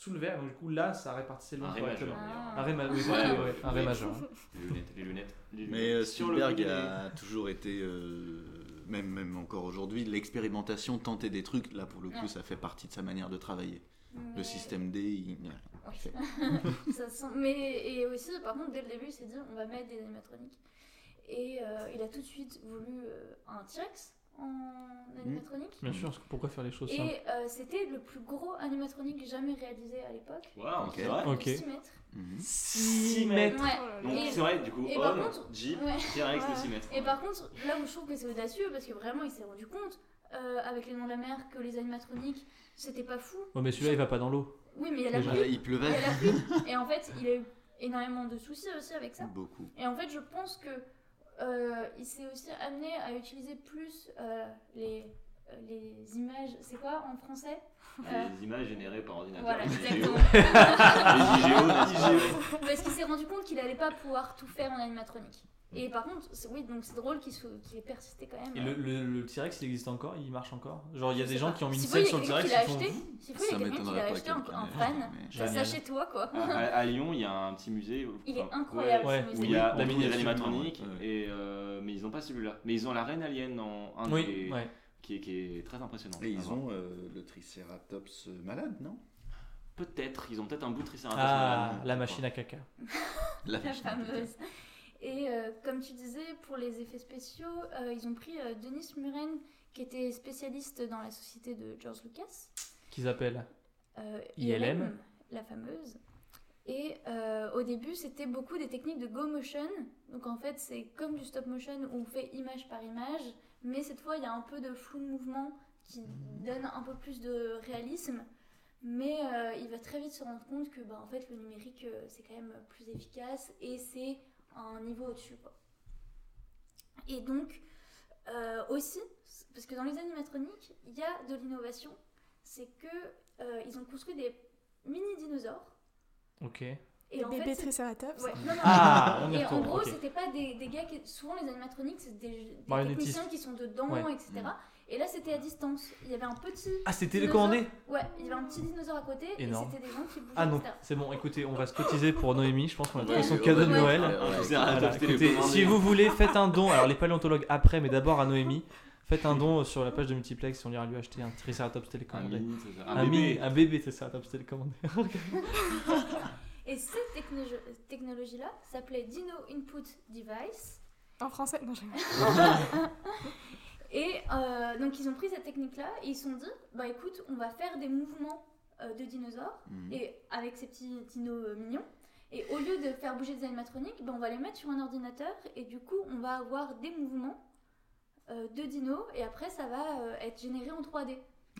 sous le verre, donc du coup là, ça répartissait le Un nom ré correctement. majeur. Ah. Un ré, ma- oui, Ouais, ouais, ouais. ouais, un ré majeur. hein. Les lunettes, les lunettes. les Mais euh, Sur le Spielberg a toujours été, euh, même, même encore aujourd'hui, l'expérimentation, tenter des trucs. Là, pour le coup, Ouais. ça fait partie de sa manière de travailler. Le système D, il. [laughs] Ça sent- Mais et aussi, par contre, dès le début, il s'est dit on va mettre des animatroniques. Et euh, il a tout de suite voulu euh, un T-Rex en animatronique. Bien sûr, parce que pourquoi faire les choses simples Et euh, c'était le plus gros animatronique jamais réalisé à l'époque. Waouh, Ok. c'est vrai. Ok. 6 mètres. Mhm. 6 mètres Ouais. Oh là là. Donc c'est vrai, du coup, et homme, contre- Jeep, Ouais. T-Rex de Ouais. 6 mètres. Et par contre, là où je trouve que c'est audacieux, parce que vraiment il s'est rendu compte euh, avec les noms de la mer que les animatroniques c'était pas fou. Oh, mais celui-là il va pas dans l'eau. Oui, mais il y a la pluie. Il Il y pleuvait. a la pluie. [laughs] Et en fait, il a eu énormément de soucis aussi avec ça. Beaucoup. Et en fait, je pense que euh, il s'est aussi amené à utiliser plus euh, les, euh, les images. C'est quoi en français? Euh, Les images générées par ordinateur. Voilà, les exactement. IGO, n'est-ce pas? Parce qu'il s'est rendu compte qu'il allait pas pouvoir tout faire en animatronique. Et par contre, c'est- oui, donc c'est drôle qu'il soit- qu'il ait persisté quand même. Et le, le, le T-Rex il existe encore? Il marche encore? Genre il y a des gens pas. qui ont mis une a sur le T-Rex. S'il faut, il y Ça a quelqu'un qui l'a acheté, l'ait fan. Ça chez toi, quoi. À, Lyon, il y a un petit musée. Il est incroyable, ouais, ce Ouais. Où musée. il y a La et, euh, mais ils n'ont pas celui-là. Mais ils ont la reine alien en un Oui, des- ouais. qui, est, qui est très impressionnant. Et ils ont euh, le Triceratops malade, non? Peut-être, ils ont peut-être un bout de triceratops. Ah, malade. [laughs] la machine à caca. La fameuse. Et euh, comme tu disais, pour les effets spéciaux, euh, ils ont pris euh, Denis Muren, qui était spécialiste dans la société de George Lucas. Qu'ils appellent. euh, ILM. la fameuse. Et au début, c'était beaucoup des techniques de go motion. Donc en fait, c'est comme du stop motion où on fait image par image, mais cette fois, il y a un peu de flou de mouvement qui donne un peu plus de réalisme. Mais il va très vite se rendre compte que bah, en fait, le numérique, c'est quand même plus efficace et c'est un niveau au-dessus. quoi. Et donc, euh, aussi, parce que dans les animatroniques, il y a de l'innovation, c'est que euh, ils ont construit des mini dinosaures. Ok. Et en. Ouais, non, non, Ah, et en gros, c'était pas des, des gars qui. Souvent, les animatroniques, c'est des, des techniciens qui sont dedans, Ouais. etc. Et là, c'était à distance. Il y avait un petit. Ah, c'était télécommandé Ouais, il y avait un petit dinosaure à côté Énorme. et c'était des gens qui bougeaient, Ah non, c'est bon, écoutez, on va se cotiser pour Noémie, je pense qu'on a trouvé son cadeau de. Noël. Ouais, Un ouais. triceratops Voilà, écoutez, télécommandé. si vous voulez, faites un don. Alors les paléontologues après, mais d'abord à Noémie. Faites un don sur la page de Multiplex, on ira lui acheter un Triceratops Un télécommandé. mini, c'est ça. Un, Un mini- bébé. un bébé Triceratops télécommandé. [laughs] Et cette techno- technologie-là s'appelait Dino Input Device. En français Non, j'ai [laughs] Et euh, donc, ils ont pris cette technique-là et ils se sont dit bah écoute, on va faire des mouvements euh, de dinosaures Mhm. et avec ces petits dinos euh, mignons. Et au lieu de faire bouger des animatroniques, ben, on va les mettre sur un ordinateur et du coup, on va avoir des mouvements euh, de dinos et après, ça va euh, être généré en 3D.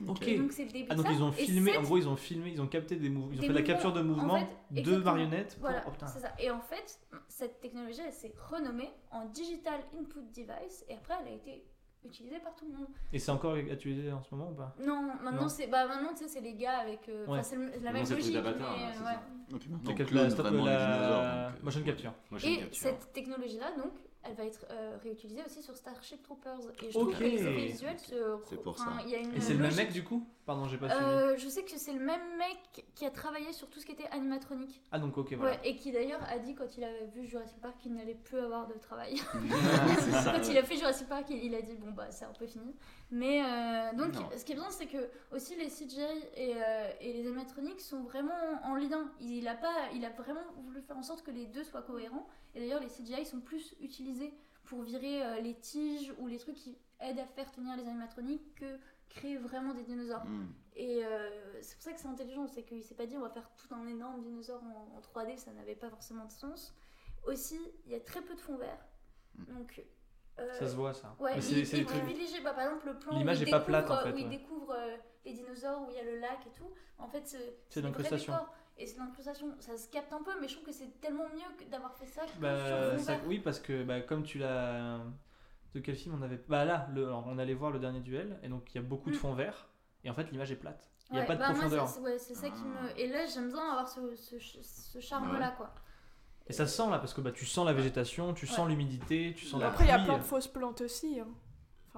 Ok. Et donc, c'est le début Ah de donc ça. ils ont filmé, en gros ils ont filmé, ils ont capté des mouvements, ils ont Des fait la capture de en mouvements fait, de marionnettes. pour- Voilà, oh, putain. c'est ça. Et en fait, cette technologie, elle s'est renommée en Digital Input Device et après, elle a été utilisée par tout le monde. Et c'est encore utilisé en ce moment ou pas? Non, maintenant, c'est bah, maintenant, tu sais, c'est les gars avec. euh, enfin, Ouais. c'est la même logique. mais, là, c'est ouais. Et puis maintenant, on clone la les la dinosaures. donc, euh, motion capture. Motion Et capture. cette technologie-là, donc, elle va être euh, réutilisée aussi sur Starship Troopers. Et je Ok. trouve que les effets visuels se. C'est pour enfin, ça. il y a une Et c'est le même mec du coup? Pardon, j'ai pas suivi. Euh, je sais que c'est le même mec qui a travaillé sur tout ce qui était animatronique. Ah donc ok voilà. Ouais, et qui d'ailleurs a dit quand il avait vu Jurassic Park qu'il n'allait plus avoir de travail. [laughs] c'est ça. quand il a fait Jurassic Park, il, il a dit bon bah c'est un peu fini. Mais euh, donc Non. ce qui est bien c'est que aussi les CGI et, euh, et les animatroniques sont vraiment en lien. Il a pas, il a vraiment voulu faire en sorte que les deux soient cohérents. Et d'ailleurs les CGI sont plus utilisés pour virer euh, les tiges ou les trucs qui aident à faire tenir les animatroniques que créer vraiment des dinosaures. Mm. Et euh, c'est pour ça que c'est intelligent, c'est qu'il s'est pas dit on va faire tout un énorme dinosaure en, en 3D, ça n'avait pas forcément de sens. Aussi, il y a très peu de fond vert. Mm. Donc, euh, Ça se voit ça. Ouais, Mais il, c'est- c'est privilégie, bah, par exemple, le plan où L'image il est pas plate, découvre, en fait, où il ouais. découvre euh, les dinosaures, où il y a le lac et tout. En fait, c'est C'est décors. Et c'est l'incrustation, ça se capte un peu, mais je trouve que c'est tellement mieux que d'avoir fait ça que Bah, sur ça- oui, parce que bah, comme tu l'as. De quel film on avait. Bah là, le, alors, on allait voir le dernier duel, et donc il y a beaucoup de Mm. fond vert, et en fait l'image est plate. Il n'y a pas de bah, profondeur. c'est- ouais, ça qui me. Et là, j'aime bien avoir ce, ce, ch- ce charme-là, quoi. Et ça se sent là, parce que bah, tu sens la végétation, tu sens Ouais. l'humidité, tu sens la Après, il y a plein de fausses plantes aussi. hein.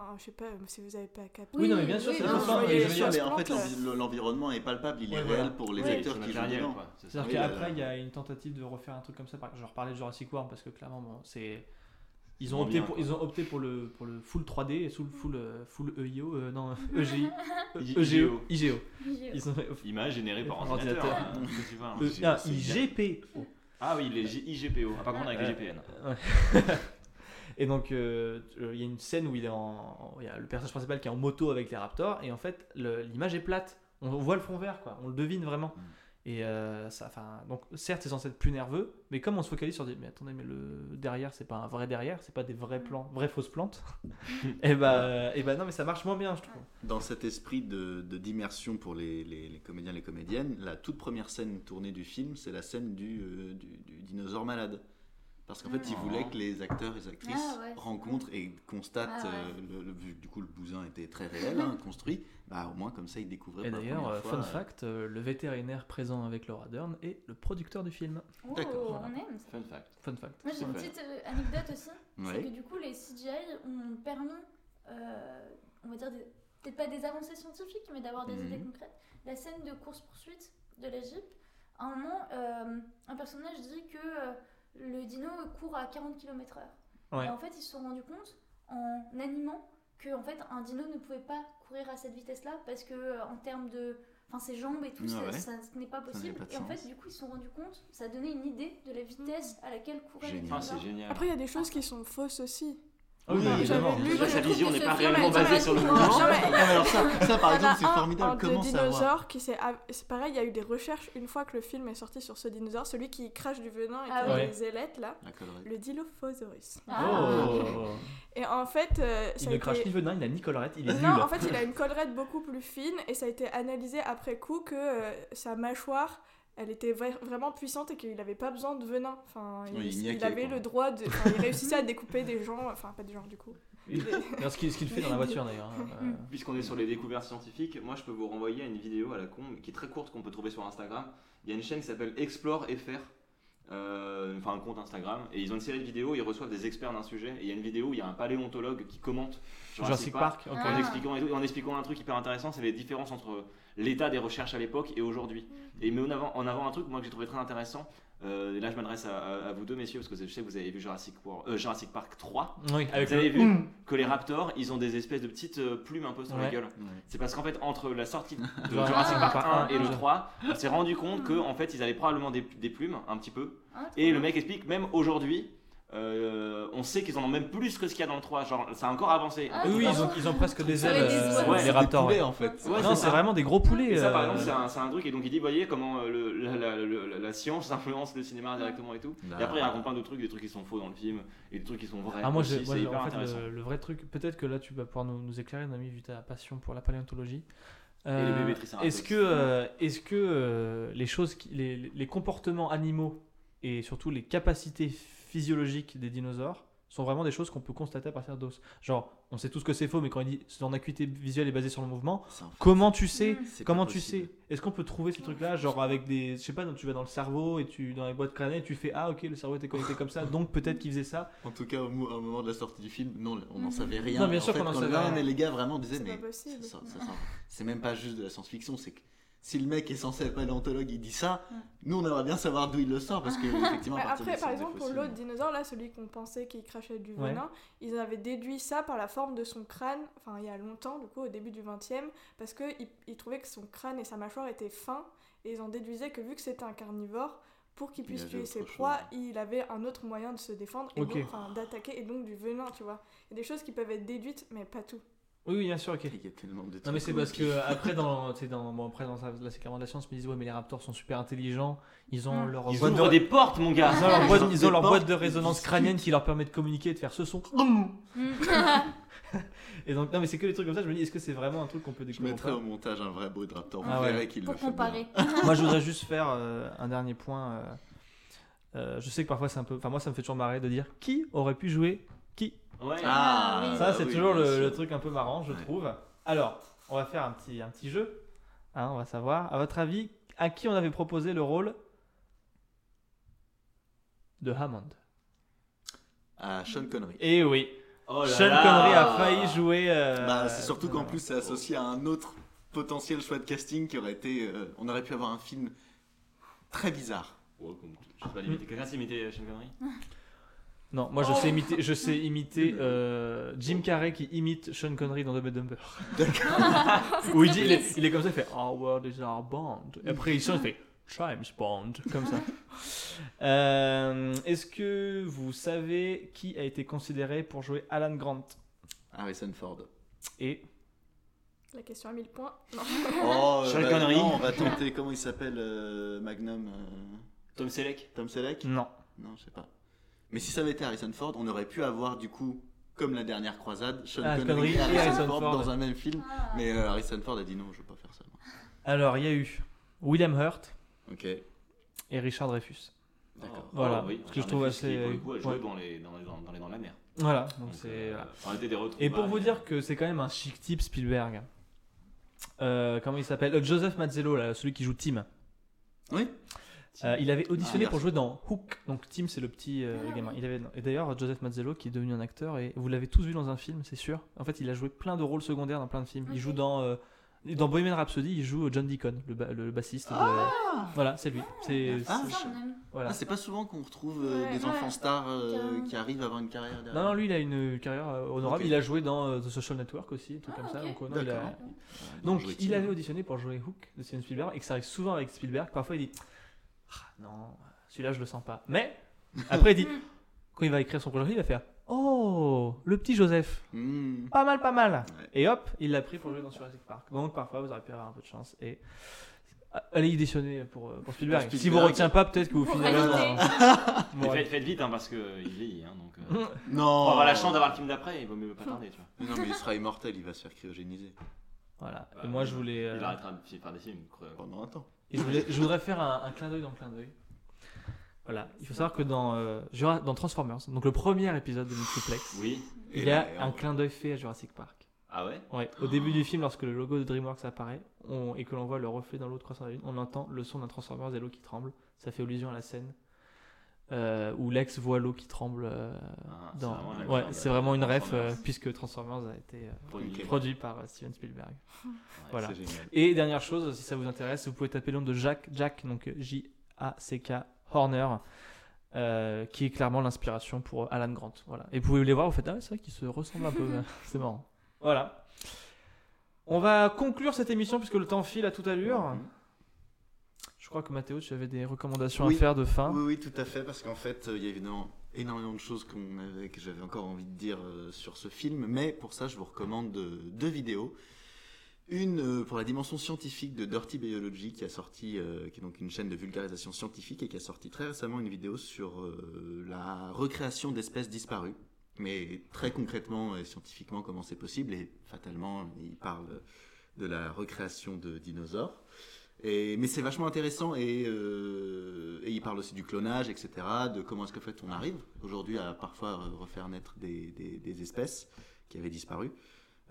Enfin, je sais pas si vous avez pas capté. Oui, non, mais bien sûr, oui, ça je mais veux dire, en fait, l'environnement est palpable, il est Ouais, réel voilà. pour les Oui, acteurs c'est qui jouent dedans. C'est. C'est-à-dire Oui, qu'après, il y a une tentative de refaire un truc comme ça. Je reparlais de Jurassic World parce que clairement, bon, c'est. Ils ont, opté bien, pour, quoi. ils ont opté pour le, pour le full 3D et sous le full, euh, full EIO, euh, non, [laughs] EGI, EGO, IGO. Ils ont Image générée par Par ordinateur. ordinateur. hein, tu vois, hein. C'est- ah, c'est IGPO. Ah oui, les IGPO. Ah, par contre, avec les GPN. [laughs] Et donc, euh, euh, il y a une scène où il est en, il y a le personnage principal qui est en moto avec les raptors, et en fait, l'image est plate. On, on voit le fond vert, quoi. On le devine vraiment. Mm. Et euh, ça, enfin, donc certes, c'est censé être plus nerveux, mais comme on se focalise sur des, mais attendez, mais le derrière, c'est pas un vrai derrière, c'est pas des vrais plans, vraies fausses plantes. [laughs] [laughs] et bah, et bah non, mais ça marche moins bien, je trouve. Dans cet esprit de d'immersion pour les, les- les comédiens et les comédiennes, la toute première scène tournée du film, c'est la scène du, euh, du, du dinosaure malade. Parce qu'en fait, ils voulaient que les acteurs et les actrices Ah ouais. rencontrent et constatent, Ah ouais. euh, le, le- vu que du coup le bousin était très réel, hein, [laughs] construit, bah au moins comme ça ils découvraient Et d'ailleurs, fun euh, fact, euh, le vétérinaire présent avec Laura Dern est le producteur du film. Oh, D'accord. on aime ça. Fun fact. Fun fact. Moi j'ai une petite euh, anecdote aussi, c'est que du coup les CGI ont permis, euh, on va dire, peut-être pas des avancées scientifiques, mais d'avoir des Mhm. idées concrètes. La scène de course-poursuite de la Jeep, à un moment, euh, un personnage dit que euh, le dino court à 40 km/h. Ouais. Et en fait ils se sont rendus compte en animant que en fait un dino ne pouvait pas courir à cette vitesse-là parce que euh, en termes de enfin ses jambes et tout Ouais, ça, ça- ce n'est pas possible pas et en fait du coup ils se sont rendus compte ça donnait une idée de la vitesse à laquelle courait le Génial. Ah, dinosaure. c'est génial. Après, il y a des choses qui sont fausses aussi. Ah oui, évidemment. j'avais lu- Déjà, sa vision n'est pas réellement a basée sur le mouvement. Alors ça, ça, par exemple c'est un- formidable. Comment savoir dinosaure qui C'est pareil, il y a eu des recherches une fois que le film est sorti sur ce dinosaure, celui qui crache du venin et Ah qui a oui. des ailettes là, La collerette. le Dilophosaurus. Ah. Oh. Et en fait, euh, ça Il a ne crache ni venin, il n'a ni collerette, il est nul. Non, en fait, il a une collerette beaucoup plus fine et ça a été analysé après coup que euh, sa mâchoire, elle était vra- vraiment puissante et qu'il n'avait pas besoin de venin. Enfin, il, Oui, il il niaquait, avait quoi. le droit de. enfin, il réussissait à [laughs] découper des gens, enfin pas des gens du coup. Ce qu'il fait dans la voiture d'ailleurs. hein, [laughs] euh, Puisqu'on est sur les découvertes scientifiques, moi je peux vous renvoyer à une vidéo à la con qui est très courte qu'on peut trouver sur Instagram. Il y a une chaîne qui s'appelle Explore FR, euh, enfin un compte Instagram, et ils ont une série de vidéos, ils reçoivent des experts d'un sujet, et il y a une vidéo où il y a un paléontologue qui commente Jurassic Park, ok. en, expliquant, en expliquant un truc hyper intéressant, c'est les différences entre l'état des recherches à l'époque et aujourd'hui. Et met en avant, en avant un truc moi que j'ai trouvé très intéressant, euh, et là je m'adresse à, à- à vous deux messieurs, parce que je sais que vous avez vu Jurassic, World- euh, Jurassic Park 3, Oui, avec vous avez vu que les raptors, ils ont des espèces de petites euh, plumes un peu sur la gueule. Ouais. C'est parce qu'en fait, entre la sortie de [laughs] Jurassic Jurassic Park Park 1 un et le et 3, on s'est rendu compte que en fait, ils avaient probablement des, des plumes, un petit peu. Ah, Et le mec explique, même aujourd'hui, euh, on sait qu'ils en ont même plus que ce qu'il y a dans le 3. Genre, ça a encore avancé. Ah, Oui, ils ont, pas ils ont presque des ailes, des euh, les raptors. des poulets, ouais. en fait. Ouais, non, c'est vraiment des gros poulets. Et ça, par euh, exemple, c'est un, truc. Et donc, il dit, voyez comment euh, le- la, la- le- la science influence le cinéma directement et tout. Et après, il raconte plein de trucs, des trucs qui sont faux dans le film, et des trucs qui sont vrais. Ah, moi, aussi. hyper en fait, intéressant. le, le vrai truc, peut-être que là, tu vas pouvoir nous, nous éclairer, Nami, vu ta passion pour la paléontologie. les Euh, bébés triceratops. Est-ce que, euh, est-ce que euh, les choses, qui- les, les comportements animaux et surtout les capacités physiologiques des dinosaures sont vraiment des choses qu'on peut constater à partir d'os Genre, on sait tous que c'est faux, mais quand il dit son acuité visuelle est basée sur le mouvement, comment tu sais Mm. Comment tu sais? Est-ce qu'on peut trouver ces trucs-là, genre avec des, je sais pas, donc tu vas dans le cerveau et tu dans les boîtes crâniennes, tu fais ah ok le cerveau était connecté comme ça, donc peut-être qu'il faisait ça. En tout cas, au, mo- au moment de la sortie du film, non, on n'en savait rien. Non, bien En sûr fait, qu'on en quand savait le- rien. mais les gars vraiment disaient, mais c'est même pas juste de la science-fiction, c'est que si le mec est censé être paléontologue, il dit ça, Ouais. nous on aimerait bien savoir d'où il le sort parce que [laughs] effectivement, à Mais partir après, par exemple, pour l'autre dinosaure, là, celui qu'on pensait qui crachait du Ouais. venin, ils avaient déduit ça par la forme de son crâne, enfin il y a longtemps, du coup, au début du 20e, parce qu'ils ils trouvaient que son crâne et sa mâchoire étaient fins, et ils en déduisaient que vu que c'était un carnivore, pour qu'il Il puisse tuer ses proies, il avait un autre moyen de se défendre, et donc, d'attaquer, et donc du venin, tu vois. Il y a des choses qui peuvent être déduites, mais pas tout. Oui, oui, bien sûr, ok. Il y a tellement de Non mais trucs c'est parce que après dans, [laughs] dans, bon, après dans la séquence de la science, ils me disent ouais mais les raptors sont super intelligents, ils ont Mm. leur Ils boîte de, ouvrent des portes, mon gars. ils ont leur boîte, Ils ont ils ont des leur portes, boîte de résonance crânienne qui leur permet de communiquer et de faire ce son. Mm. [laughs] Et donc, non, mais c'est que les trucs comme ça. Je me dis, est-ce que c'est vraiment un truc qu'on peut Je découvrir ou mettrai pas au montage un vrai beau Raptor. Ah ouais. qu'il le Pour fait comparer. bien. [laughs] Moi, je voudrais juste faire euh, un dernier point. euh, euh, je sais que parfois c'est un peu. Enfin, moi, ça me fait toujours marrer de dire qui aurait pu jouer. Ouais. Ah, oui. Ça, c'est oui, toujours le, truc un peu marrant, je Ouais. trouve. Alors, on va faire un petit, un petit jeu. Hein, on va savoir. À votre avis, à qui on avait proposé le rôle de Hammond? À Sean Connery. Eh oui, Oh là Sean là. Connery a failli jouer. euh, Bah, c'est surtout qu'en euh, plus c'est associé à un autre potentiel choix de casting qui aurait été. euh, on aurait pu avoir un film très bizarre. Ouais, comme- Je sais pas l'imiter. Quelqu'un imiter Sean Connery? [laughs] Non, moi je sais imiter, je sais imiter [laughs] euh, Jim Carrey qui imite Sean Connery dans Dumb and Dumber. Où il, dit, il, est, il est comme ça, il fait Our world is our bond. Et après il change, il fait James Bond, comme ça. [laughs] Euh, Est-ce que vous savez qui a été considéré pour jouer Alan Grant? Harrison Ford. Et La question à 1000 points. [laughs] Non. Oh, Sean bah, Connery. non, on va tenter. Comment il s'appelle euh, Magnum euh, Tom Selleck Tom Selleck? Non. Non, je sais pas. Mais si ça avait été Harrison Ford, on aurait pu avoir du coup, comme la dernière croisade, Sean Ah, Connery Connery et Harrison, Harrison Ford, Ford. dans un même film. Ah. Mais euh, Harrison Ford a dit non, je veux pas faire ça. moi. Alors il y a eu William Hurt et Richard Dreyfus. d'accord. Oh, Voilà, oh, oui. ce que je trouve fils qui, assez- Pour le coup, a joué ouais. dans, les, dans, les, dans, les la mer. Voilà, donc c'est. euh, voilà. retrouvailles. Et pour vous dire que c'est quand même un chic type Spielberg. Euh, comment il s'appelle? Euh, Joseph Mazzello, là, celui qui joue Tim. Oui Euh, il avait auditionné Ah, pour jouer dans Hook. Donc Tim, c'est le petit euh, gamin. Il avait, et d'ailleurs, Joseph Mazzello qui est devenu un acteur et vous l'avez tous vu dans un film, c'est sûr. En fait, il a joué plein de rôles secondaires dans plein de films. Il joue dans euh, dans Bohemian Rhapsody, il joue John Deacon, le, ba- le bassiste. de- Voilà, c'est lui. C'est Ah, c'est- voilà. Ah, c'est pas souvent qu'on retrouve euh, Ouais, des ouais. enfants stars euh, qui arrivent à avoir une carrière derrière. Non, non, lui, il a une carrière euh, honorable. Ok. Il a joué dans euh, The Social Network aussi, un truc Ah, comme ça. ok. Donc, euh, non, il a- D'accord. Donc, il avait auditionné pour jouer Hook de Steven Spielberg et que ça arrive souvent avec Spielberg. Parfois, il dit Ah, Non, celui-là, je le sens pas. Mais après, il dit [laughs] Quand il va écrire son projet, il va faire Oh, le petit Joseph, Hmm. pas mal, pas mal. Ouais. Et hop, il l'a pris pour jouer dans Jurassic Park. Donc, parfois, vous aurez pu avoir un peu de chance. Et allez auditionner pour, euh, pour Spielberg. Pour Si vous Spielberg. retient pas, peut-être que vous finirez dans. [laughs] Faites, faites vite, hein, parce qu'il vieillit. Hein, donc, euh, Non pour avoir la chance d'avoir le film d'après, il vaut mieux pas tarder. Tu vois. Non, mais il sera immortel, il va se faire cryogéniser Voilà. Bah, Et moi, je voulais. euh, Il arrêtera de faire des films. pendant un temps. Et je, voulais- je voudrais faire un, un clin d'œil dans le clin d'œil. Voilà, il faut savoir que dans, euh, dans Transformers, donc le premier épisode de Multiplex, Oui. il y a là, un clin d'œil fait à Jurassic Park. Ah ouais? Ouais, au début du film, lorsque le logo de DreamWorks apparaît on- et que l'on voit le reflet dans l'eau de croissant de la lune, on entend le son d'un Transformers et l'eau qui tremble. Ça fait allusion à la scène euh, où Lex voit l'eau qui tremble. euh, Ah, c'est vraiment Ouais, c'est vraiment une ref euh, puisque Transformers a été euh, Produit. Par euh, Steven Spielberg. [laughs] Voilà. Et dernière chose, si ça vous intéresse, vous pouvez taper le nom de Jack, Jack donc J-A-C-K Horner, euh, qui est clairement l'inspiration pour Alan Grant. Voilà. Et vous pouvez les voir, vous faites ah c'est vrai qu'ils se ressemblent un peu, [laughs] c'est marrant. Voilà. On va conclure cette émission puisque le temps file à toute allure. Je crois que Mathéo, tu avais des recommandations Oui. à faire de fin. Oui, oui, tout à fait, parce qu'en fait, euh, il y a évidemment énormément de choses avait, que j'avais encore envie de dire euh, sur ce film, mais pour ça, je vous recommande deux vidéos. Une euh, pour la dimension scientifique de Dirty Biology, qui a sorti, euh, qui est donc une chaîne de vulgarisation scientifique et qui a sorti très récemment une vidéo sur euh, la recréation d'espèces disparues, mais très concrètement et scientifiquement comment c'est possible, et fatalement, il parle de la recréation de dinosaures. Et, mais c'est vachement intéressant et, euh, et il parle aussi du clonage, etc., de comment est-ce que fait on arrive aujourd'hui à parfois euh, refaire naître des, des- des espèces qui avaient disparu.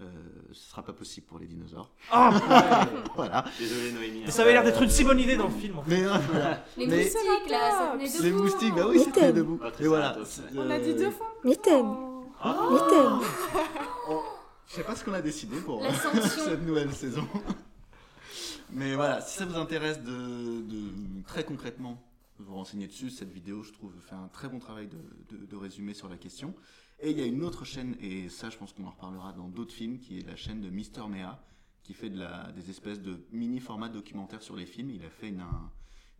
Euh, ce sera pas possible pour les dinosaures. Ah, [laughs] Voilà. Désolé Noémie. Mais hein. ça avait l'air d'être une si bonne idée dans le film. en fait. Mais euh, voilà. Les Mais- moustiques là, ça tenait debout. les moustiques, bah oui, c'est très debout. Mais voilà. Ouais. On a dit Euh, deux fois. Mitaine, Oh. mitaine. Je sais pas ce qu'on a décidé pour [laughs] cette nouvelle saison. Mais voilà, si ça vous intéresse de, très concrètement vous renseigner dessus, cette vidéo, je trouve, fait un très bon travail de, de- résumé sur la question. Et il y a une autre chaîne, et ça, je pense qu'on en reparlera dans d'autres films, qui est la chaîne de Mister Mea, qui fait des espèces de mini formats documentaires sur les films. Il a fait une, un-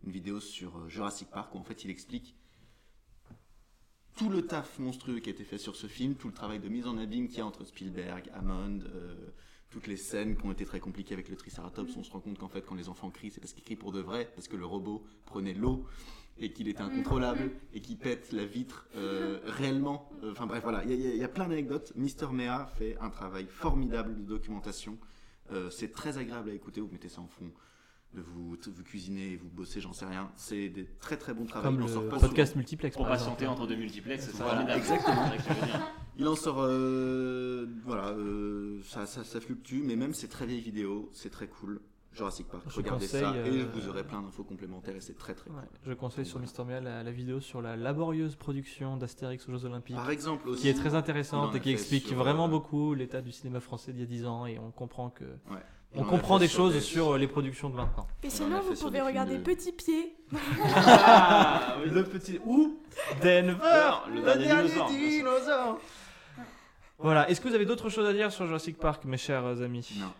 une vidéo sur euh, Jurassic Park où en fait il explique tout le taf monstrueux qui a été fait sur ce film, tout le travail de mise en abîme qu'il y a entre Spielberg, Hammond, euh, toutes les scènes qui ont été très compliquées avec le Triceratops, on se rend compte qu'en fait, quand les enfants crient, c'est parce qu'ils crient pour de vrai, parce que le robot prenait l'eau et qu'il était incontrôlable et qu'il pète la vitre euh, réellement. Euh, Enfin bref, voilà, il y, a- y y plein d'anecdotes. Mister Mea fait un travail formidable de documentation. Euh, c'est très agréable à écouter, vous mettez ça en fond. De vous, vous cuisiner, vous bossez, j'en sais rien. C'est des très très bons travaux. Comme en le sort pas podcast souvent. multiplex. Pour patienter entre deux multiplex, c'est Voilà, formidable. exactement. C'est. Il en sort, euh, voilà, euh, ça, ça, ça fluctue, mais même ces très vieilles vidéos, c'est très cool. Jurassic Park, Je regardez conseille, ça et euh, vous aurez plein d'infos complémentaires et c'est très très Ouais, cool. je conseille sur Mister Mea la, la vidéo sur la laborieuse production d'Astérix aux Jeux Olympiques. Par exemple aussi, qui est très intéressante et qui explique sur, vraiment euh, beaucoup l'état du cinéma français d'il y a 10 ans et on comprend que il on comprend des sur choses des- sur les productions de maintenant. Et sinon, vous pouvez regarder de- Petit Pied. [laughs] Ah, oui. Le petit ou Denver, Le dernier dinosaure. dinosaure. Voilà, est-ce que vous avez d'autres choses à dire sur Jurassic Park, mes chers amis? Non. Non.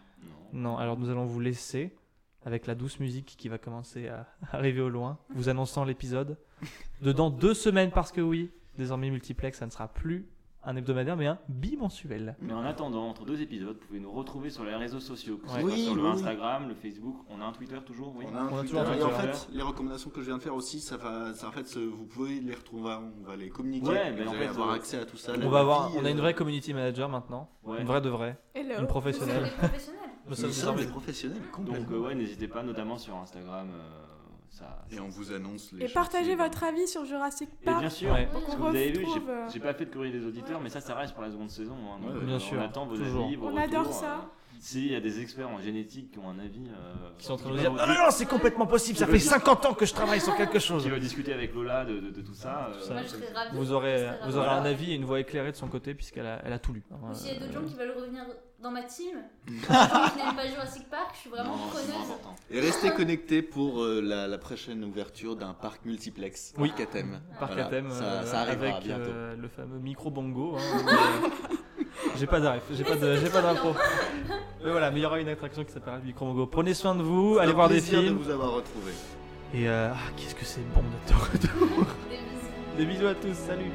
Non, alors nous allons vous laisser avec la douce musique qui va commencer à [laughs] arriver au loin, vous annonçant l'épisode. [laughs] Dedans deux semaines parce que oui, désormais multiplex, ça ne sera plus un hebdomadaire mais un bimensuel. Mais en attendant, entre deux épisodes, vous pouvez nous retrouver sur les réseaux sociaux, que ce Ouais. soit Oui, sur le oui. Instagram, le Facebook. On a un Twitter toujours, oui. On a un On a Twitter. toujours un et en fait, les recommandations que je viens de faire aussi, ça va, ça, en fait, vous pouvez les retrouver, on va les communiquer. Ouais, vous en allez fait, avoir euh, accès à tout ça. On va avoir, vie, on a une euh, vraie community manager maintenant, Ouais. une vraie de vraie, Hello. une professionnelle. des professionnels. Nous sommes des professionnels, Donc euh, ouais, n'hésitez pas, notamment sur Instagram. euh, ça, Et on vous annonce les Et partagez votre avis sur Jurassic Et Park. bien sûr, Ouais. Pour parce que qu'on vous avez vu, j'ai euh, j'ai pas fait de courrier des auditeurs, mais ça, ça reste pour la seconde saison. hein. Donc, Ouais, euh, bien on sûr, attend vos toujours. avis, vos On adore ça. euh, S'il y a des experts en génétique qui ont un avis, euh, Qui sont en train de nous dire veulent- Non, non, non, c'est complètement possible, ça fait 50 ans que je travaille sur quelque chose. [laughs] qui veut discuter avec Lola de, de- de tout ça. euh, Ça. Moi, je serais ravie. Vous aurez, vous aurez un avis et une voix éclairée de son côté puisqu'elle a, elle a tout lu. s'il y a d'autres gens qui veulent revenir dans ma team, [laughs] qui n'aiment pas Jurassic Park, je suis vraiment non, preneuse. Et restez connectés pour euh, la, la prochaine ouverture d'un parc multiplex. Oui. Parc à thème. Parc Voilà, à thème ça, euh, ça arrivera avec bientôt. euh, le fameux micro bongo. hein, j'ai pas d'arrêt, j'ai pas de, j'ai pas d'impro. Mais voilà, mais il y aura une attraction qui s'appellera le micro bongo. Prenez soin de vous, allez voir des films. de vous avoir retrouvé. Et euh, ah, qu'est-ce que c'est bon d'être de retour. Des bisous. Des bisous à tous, salut.